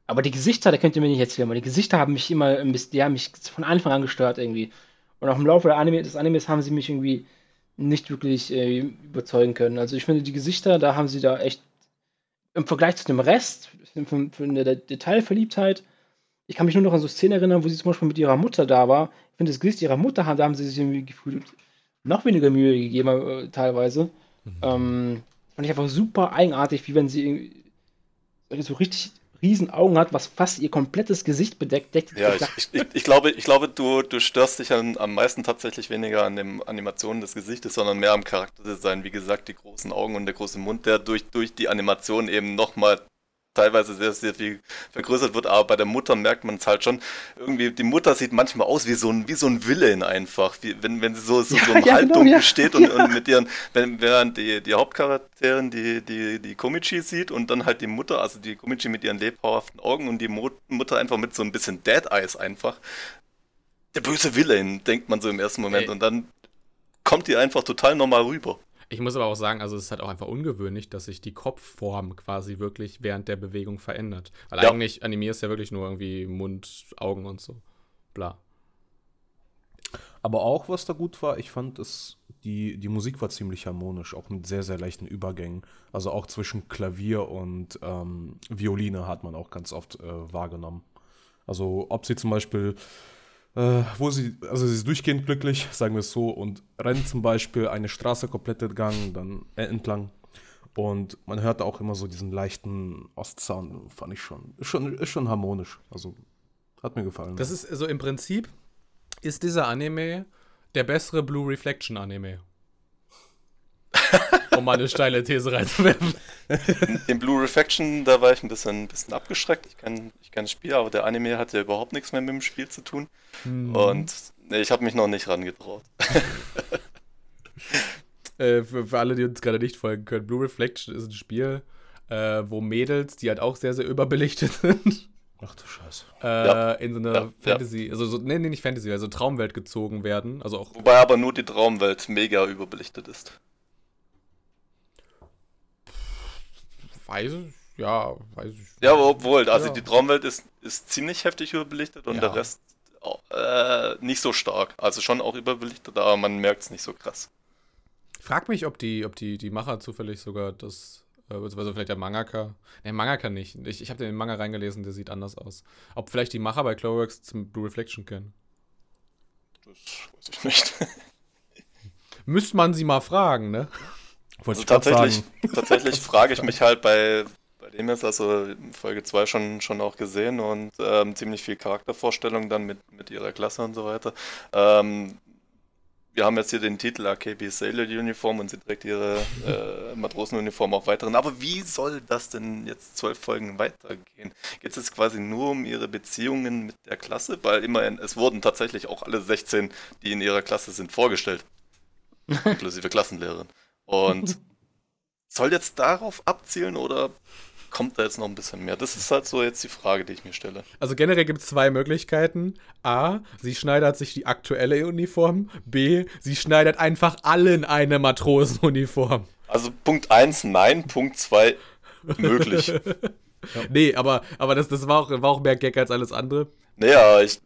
Aber die Gesichter, da könnt ihr mir nicht erzählen, weil die Gesichter haben mich immer die haben mich von Anfang an gestört irgendwie. Und auch im Laufe Anime, des Animes haben sie mich irgendwie nicht wirklich äh, überzeugen können. Also ich finde die Gesichter, da haben sie da echt im Vergleich zu dem Rest, von, von der Detailverliebtheit, ich kann mich nur noch an so Szenen erinnern, wo sie zum Beispiel mit ihrer Mutter da war. Ich finde das Gesicht ihrer Mutter, da haben sie sich irgendwie gefühlt noch weniger Mühe gegeben, äh, teilweise. Mhm. Ähm, fand ich einfach super eigenartig, wie wenn sie so richtig riesen Augen hat, was fast ihr komplettes Gesicht bedeckt. Deckt, ja, ich, ich, ich, glaube, ich glaube du, du störst dich an, am meisten tatsächlich weniger an den Animationen des Gesichtes, sondern mehr am Charakterdesign. Wie gesagt, die großen Augen und der große Mund, der durch, durch die Animation eben nochmal teilweise sehr, sehr viel vergrößert wird, aber bei der Mutter merkt man es halt schon. Irgendwie, die Mutter sieht manchmal aus wie so ein, wie so ein Villain einfach. Wie, wenn, wenn sie so, so, ja, so im ja, Halbdunkel genau, ja. steht und, und <laughs> mit ihren, wenn, während die, die Hauptcharakterin die, die, die Komichi sieht und dann halt die Mutter, also die Komichi mit ihren lebhaften Augen und die Mutter einfach mit so ein bisschen Dead Eyes einfach. Der böse Villain, denkt man so im ersten Moment. Ey. Und dann kommt die einfach total normal rüber. Ich muss aber auch sagen, also es ist halt auch einfach ungewöhnlich, dass sich die Kopfform quasi wirklich während der Bewegung verändert. Weil ja. eigentlich animierst ja wirklich nur irgendwie Mund, Augen und so. Bla. Aber auch, was da gut war, ich fand es, die, die Musik war ziemlich harmonisch, auch mit sehr, sehr leichten Übergängen. Also auch zwischen Klavier und ähm, Violine hat man auch ganz oft äh, wahrgenommen. Also ob sie zum Beispiel äh, wo sie, also sie ist durchgehend glücklich, sagen wir es so, und rennt zum Beispiel eine Straße komplett entlang, dann äh, entlang. Und man hört auch immer so diesen leichten Ostsound, fand ich schon. Schon, ist schon harmonisch. Also hat mir gefallen. Das ist, also im Prinzip ist dieser Anime der bessere Blue Reflection Anime. Um mal eine steile These reinzuwerfen. <laughs> In Blue Reflection, da war ich ein bisschen, bisschen abgeschreckt. Ich kenne ich kenn das Spiel, aber der Anime hat ja überhaupt nichts mehr mit dem Spiel zu tun. Hm. Und nee, ich habe mich noch nicht rangetraut. <laughs> äh, für, für, alle, die uns gerade nicht folgen können, Blue Reflection ist ein Spiel, äh, wo Mädels, die halt auch sehr, sehr überbelichtet <laughs> sind, Ach du Scheiße. Äh, ja. In so eine ja, Fantasy, also so, nee, nee, nicht Fantasy, also Traumwelt gezogen werden. Also auch Wobei aber nur die Traumwelt mega überbelichtet ist. Weiß ich, ja, weiß ich. Ja, obwohl, also ja. die Traumwelt ist, ist ziemlich heftig überbelichtet und ja. der Rest äh, nicht so stark. Also schon auch überbelichtet, aber man merkt es nicht so krass. Frag mich, ob die, ob die, die Macher zufällig sogar das Äh, beziehungsweise vielleicht der Mangaka. Ne, Mangaka nicht. Ich, ich habe den Manga reingelesen, der sieht anders aus. Ob vielleicht die Macher bei Cloverworks zum Blue Reflection kennen. Das weiß ich nicht. <laughs> Müsste man sie mal fragen, ne? Also tatsächlich, <laughs> tatsächlich frage ich mich halt bei, bei dem jetzt, also Folge 2 schon, schon auch gesehen und ähm, ziemlich viel Charaktervorstellung dann mit, mit ihrer Klasse und so weiter. Ähm, wir haben jetzt hier den Titel AKB Sailor Uniform und sie trägt ihre äh, Matrosenuniform auch weiterhin. Aber wie soll das denn jetzt zwölf Folgen weitergehen? Geht es jetzt quasi nur um ihre Beziehungen mit der Klasse? Weil immerhin, es wurden tatsächlich auch alle 16, die in ihrer Klasse sind, vorgestellt. <laughs> Inklusive Klassenlehrerin. Und soll jetzt darauf abzielen oder kommt da jetzt noch ein bisschen mehr? Das ist halt so jetzt die Frage, die ich mir stelle. Also generell gibt es zwei Möglichkeiten. A, sie schneidert sich die aktuelle Uniform. B, sie schneidet einfach allen eine Matrosenuniform. Also Punkt 1, nein. Punkt 2, möglich. ja. <laughs> Nee, aber, aber das, das war, auch, war auch mehr Gag als alles andere. Naja, ich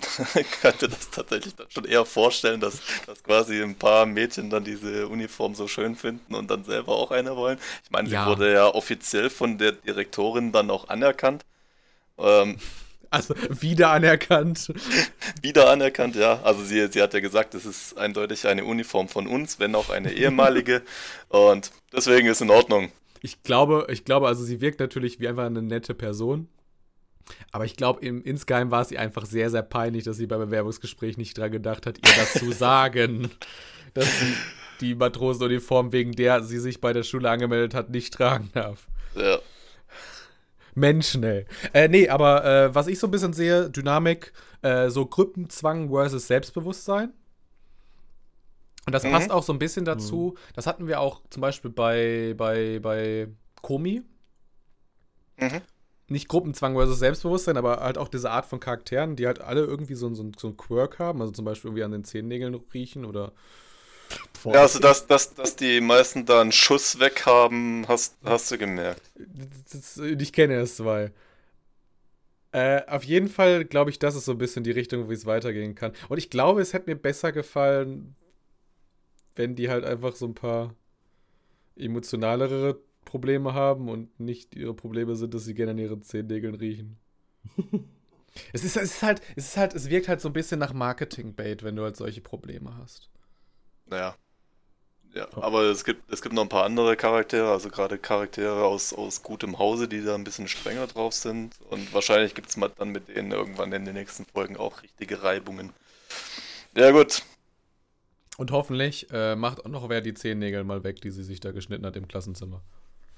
<laughs> könnte das tatsächlich dann schon eher vorstellen, dass, dass quasi ein paar Mädchen dann diese Uniform so schön finden und dann selber auch eine wollen. Ich meine, sie ja. wurde ja offiziell von der Direktorin dann auch anerkannt. Ähm, also wieder anerkannt. <laughs> wieder anerkannt, ja. Also sie, sie hat ja gesagt, es ist eindeutig eine Uniform von uns, wenn auch eine ehemalige. <laughs> und deswegen ist in Ordnung. Ich glaube, ich glaube, also sie wirkt natürlich wie einfach eine nette Person. Aber ich glaube, insgeheim war es ihr einfach sehr, sehr peinlich, dass sie beim Bewerbungsgespräch nicht dran gedacht hat, ihr das zu <laughs> sagen. dass sie die Matrosenuniform, wegen der sie sich bei der Schule angemeldet hat, nicht tragen darf. Ja. Menschen, ey. Äh, nee, aber äh, was ich so ein bisschen sehe, Dynamik, äh, so Gruppenzwang versus Selbstbewusstsein. Und das mhm. passt auch so ein bisschen dazu. Mhm. Das hatten wir auch zum Beispiel bei, bei, bei Komi. Mhm nicht Gruppenzwang versus Selbstbewusstsein, aber halt auch diese Art von Charakteren, die halt alle irgendwie so, so, so einen Quirk haben, also zum Beispiel irgendwie an den Zehennägeln riechen oder. Ja, also dass, dass, dass die meisten da einen Schuss weg haben, hast, hast du gemerkt. Das, das, ich kenne es zwei. Äh, auf jeden Fall glaube ich, das ist so ein bisschen die Richtung, wie es weitergehen kann. Und ich glaube, es hätte mir besser gefallen, wenn die halt einfach so ein paar emotionalere Probleme haben und nicht ihre Probleme sind, dass sie gerne an ihren Zehennägeln riechen. <laughs> es, ist, es ist halt, es ist halt, es wirkt halt so ein bisschen nach Marketing-Bait, wenn du halt solche Probleme hast. Naja. Ja, aber es gibt, es gibt noch ein paar andere Charaktere, also gerade Charaktere aus, aus gutem Hause, die da ein bisschen strenger drauf sind. Und wahrscheinlich gibt es dann mit denen irgendwann in den nächsten Folgen auch richtige Reibungen. Ja, gut. Und hoffentlich äh, macht auch noch wer die Zehennägel mal weg, die sie sich da geschnitten hat im Klassenzimmer.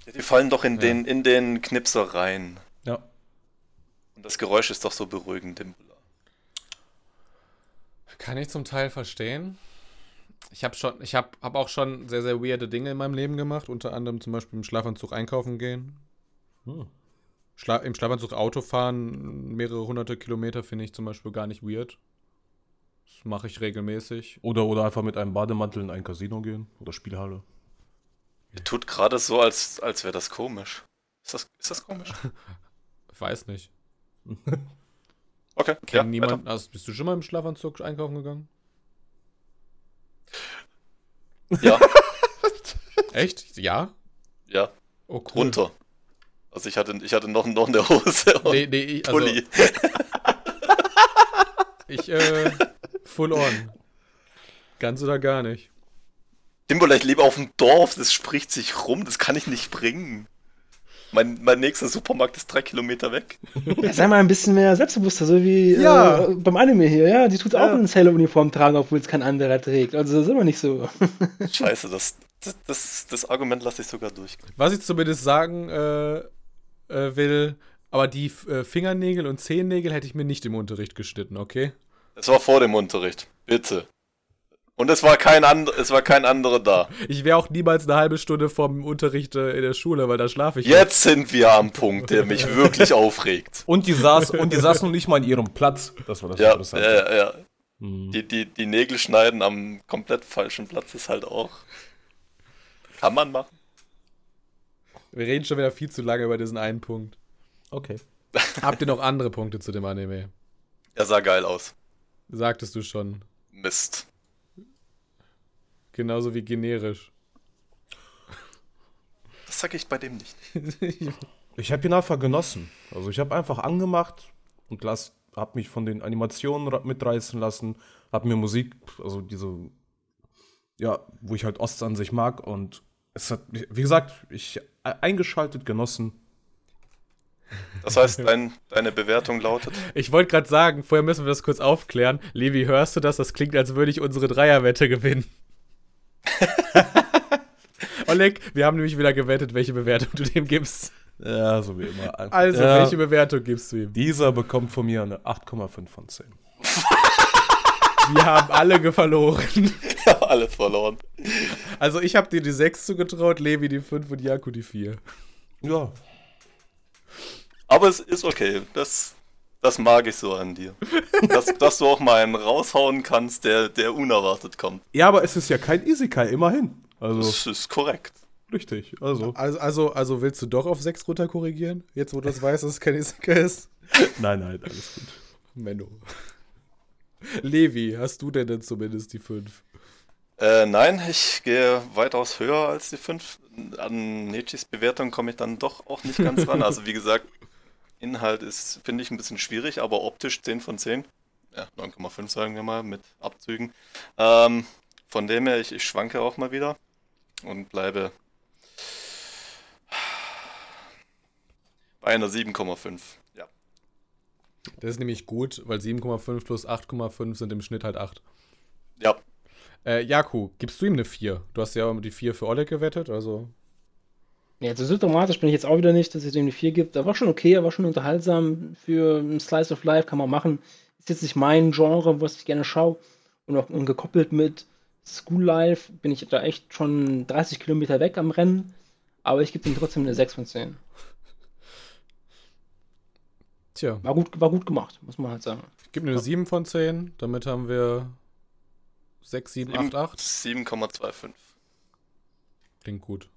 Ja, die fallen doch in, ja. den, in den Knipser rein. Ja. Und das Geräusch ist doch so beruhigend im Buller. Kann ich zum Teil verstehen. Ich habe schon, ich habe hab auch schon sehr, sehr weirde Dinge in meinem Leben gemacht, unter anderem zum Beispiel im Schlafanzug einkaufen gehen. Hm. Schla Im Schlafanzug Auto fahren, mehrere hunderte Kilometer finde ich zum Beispiel gar nicht weird. Das mache ich regelmäßig. Oder, oder einfach mit einem Bademantel in ein Casino gehen oder Spielhalle. Ihr tut gerade so, als, als wäre das komisch. Ist das, ist das komisch? <laughs> Weiß nicht. <laughs> okay. Kennt ja, niemand. Also, bist du schon mal im Schlafanzug einkaufen gegangen? Ja. <laughs> Echt? Ja? Ja. Oh, cool. Runter. Also ich hatte, ich hatte noch, noch eine Hose und nee, nee, ich, also, Pulli. ich, äh, full on. Ganz oder gar nicht. Timberlake, ich lebe auf dem Dorf, das spricht sich rum, das kann ich nicht bringen. Mein, mein nächster Supermarkt ist drei Kilometer weg. Ja, sei mal ein bisschen mehr selbstbewusster, so wie ja. äh, beim Anime hier, ja. Die tut ja. auch eine Sailor-Uniform tragen, obwohl es kein anderer trägt. Also das ist immer nicht so. <laughs> Scheiße, das, das, das, das Argument lasse ich sogar durch. Was ich zumindest sagen äh, äh, will, aber die äh, Fingernägel und Zehennägel hätte ich mir nicht im Unterricht geschnitten, okay? Es war vor dem Unterricht. Bitte. Und es war kein, and es war kein anderer da. Ich wäre auch niemals eine halbe Stunde vom Unterricht äh, in der Schule, weil da schlafe ich. Jetzt nicht. sind wir am Punkt, der mich <laughs> wirklich aufregt. Und die saß und die saß noch nicht mal in ihrem Platz. Das war das ja, Interessante. Ja, ja, ja. Hm. Die, die, die Nägel schneiden am komplett falschen Platz ist halt auch. Kann man machen. Wir reden schon wieder viel zu lange über diesen einen Punkt. Okay. <laughs> Habt ihr noch andere Punkte zu dem Anime? Er sah geil aus. Sagtest du schon. Mist. Genauso wie generisch. das sag ich bei dem nicht. <laughs> Ich habe ihn einfach genossen. Also ich habe einfach angemacht und las, habe mich von den Animationen mitreißen lassen, habe mir Musik, also diese, ja, wo ich halt Ost an sich mag und es hat, wie gesagt, ich e- eingeschaltet, genossen. Das heißt, dein, deine Bewertung lautet. Ich wollte gerade sagen, vorher müssen wir das kurz aufklären. Levi, hörst du das? Das klingt, als würde ich unsere Dreierwette gewinnen. <laughs> Oleg, wir haben nämlich wieder gewettet, welche Bewertung du dem gibst. Ja, so wie immer. Also, ja, welche Bewertung gibst du ihm? Dieser bekommt von mir eine 8,5 von 10. <laughs> <laughs> Wir haben alle verloren. Ja, alle verloren. Also, ich habe dir die 6 zugetraut, Levi die 5 und Jaku die 4. Ja, Aber es ist okay. Das, das mag ich so an dir. Dass, <laughs> dass du auch mal einen raushauen kannst, der, der unerwartet kommt. ja, aber es ist ja kein Isekai, immerhin. Also, Das ist korrekt. richtig. Also, Also, also, also willst du doch auf 6 runter korrigieren? Jetzt, wo du das weißt, dass es kein Isekai ist? <laughs> nein, nein, alles gut. Menno. <laughs> Levi, hast du denn, denn zumindest die 5? Äh, nein, ich gehe weitaus höher als die 5. An Nechis Bewertung komme ich dann doch auch nicht ganz ran. Also wie gesagt, Inhalt ist, finde ich, ein bisschen schwierig, aber optisch 10 von 10. Ja, 9,5 sagen wir mal, mit Abzügen. Ähm, von dem her, ich, ich schwanke auch mal wieder und bleibe bei einer 7,5. Ja. Das ist nämlich gut, weil 7,5 plus 8,5 sind im Schnitt halt 8. Ja, Äh, Jaku, gibst du ihm eine 4? Du hast ja die 4 für Oleg gewettet, also. Ja, so symptomatisch bin ich jetzt auch wieder nicht, dass es dem die 4 gibt. Da war schon okay, er war schon unterhaltsam für ein Slice of Life, kann man machen. Ist jetzt nicht mein Genre, was ich gerne schaue. Und auch und gekoppelt mit School Life bin ich da echt schon 30 Kilometer weg am Rennen. Aber ich gebe ihm trotzdem eine 6 von 10. Tja, War gut, war gut gemacht, muss man halt sagen. ich gebe eine 7 von 10. Damit haben wir 6, 7, 8, 8. 7,25. Klingt gut.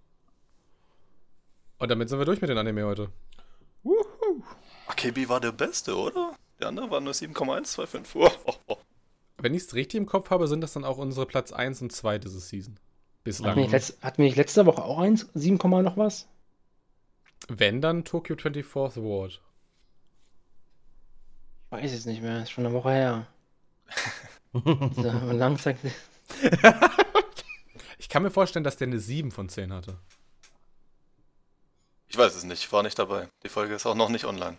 Und damit sind wir durch mit den Anime heute. AKB war der Beste, oder? Der andere war nur 7,125. Oh, oh, oh. Wenn ich es richtig im Kopf habe, sind das dann auch unsere Platz 1 und 2 diese Season. Hat mir, Bislang. nicht hat nicht letzte Woche auch eins, 7, Komma noch was? Wenn dann Tokyo 24th Award. Ich weiß es nicht mehr, ist schon eine Woche her. <laughs> so, langsam. Ich kann mir vorstellen, dass der eine 7 von 10 hatte. Ich weiß es nicht, ich war nicht dabei. Die Folge ist auch noch nicht online.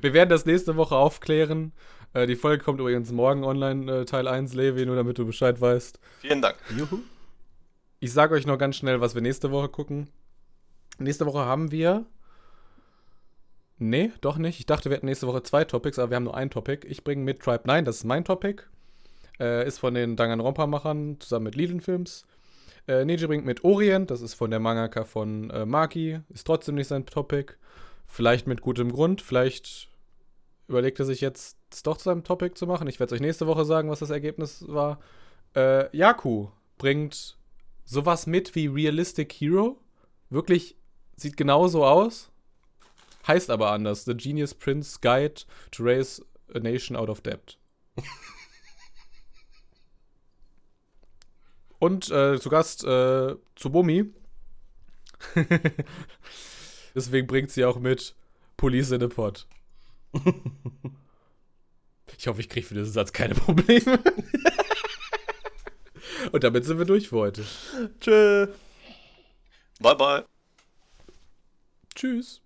Wir werden das nächste Woche aufklären. Äh, die Folge kommt übrigens morgen online, äh, Teil 1, Levi, nur damit du Bescheid weißt. Vielen Dank. Juhu. Ich sage euch noch ganz schnell, was wir nächste Woche gucken. Nächste Woche haben wir. Nee, doch nicht. Ich dachte, wir hätten nächste Woche zwei Topics, aber wir haben nur ein Topic. Ich bringe mit Tribe 9, das ist mein Topic. Äh, ist von den Danganronpa-Machern zusammen mit Liden Films. Äh, Neji bringt mit Orient, das ist von der Mangaka von äh, Maki. Ist trotzdem nicht sein Topic. Vielleicht mit gutem Grund. Vielleicht überlegt er sich jetzt, es doch zu seinem Topic zu machen. Ich werde es euch nächste Woche sagen, was das Ergebnis war. Äh, Yaku bringt sowas mit wie Realistic Hero. Wirklich sieht genauso aus. Heißt aber anders. The Genius Prince Guide to Raise a Nation Out of Debt. <laughs> Und äh, zu Gast äh, Tsubomi. <laughs> Deswegen bringt sie auch mit Police in a Pot. <laughs> Ich hoffe, ich kriege für diesen Satz keine Probleme. <laughs> Und damit sind wir durch für heute. Tschö. Bye bye. Tschüss.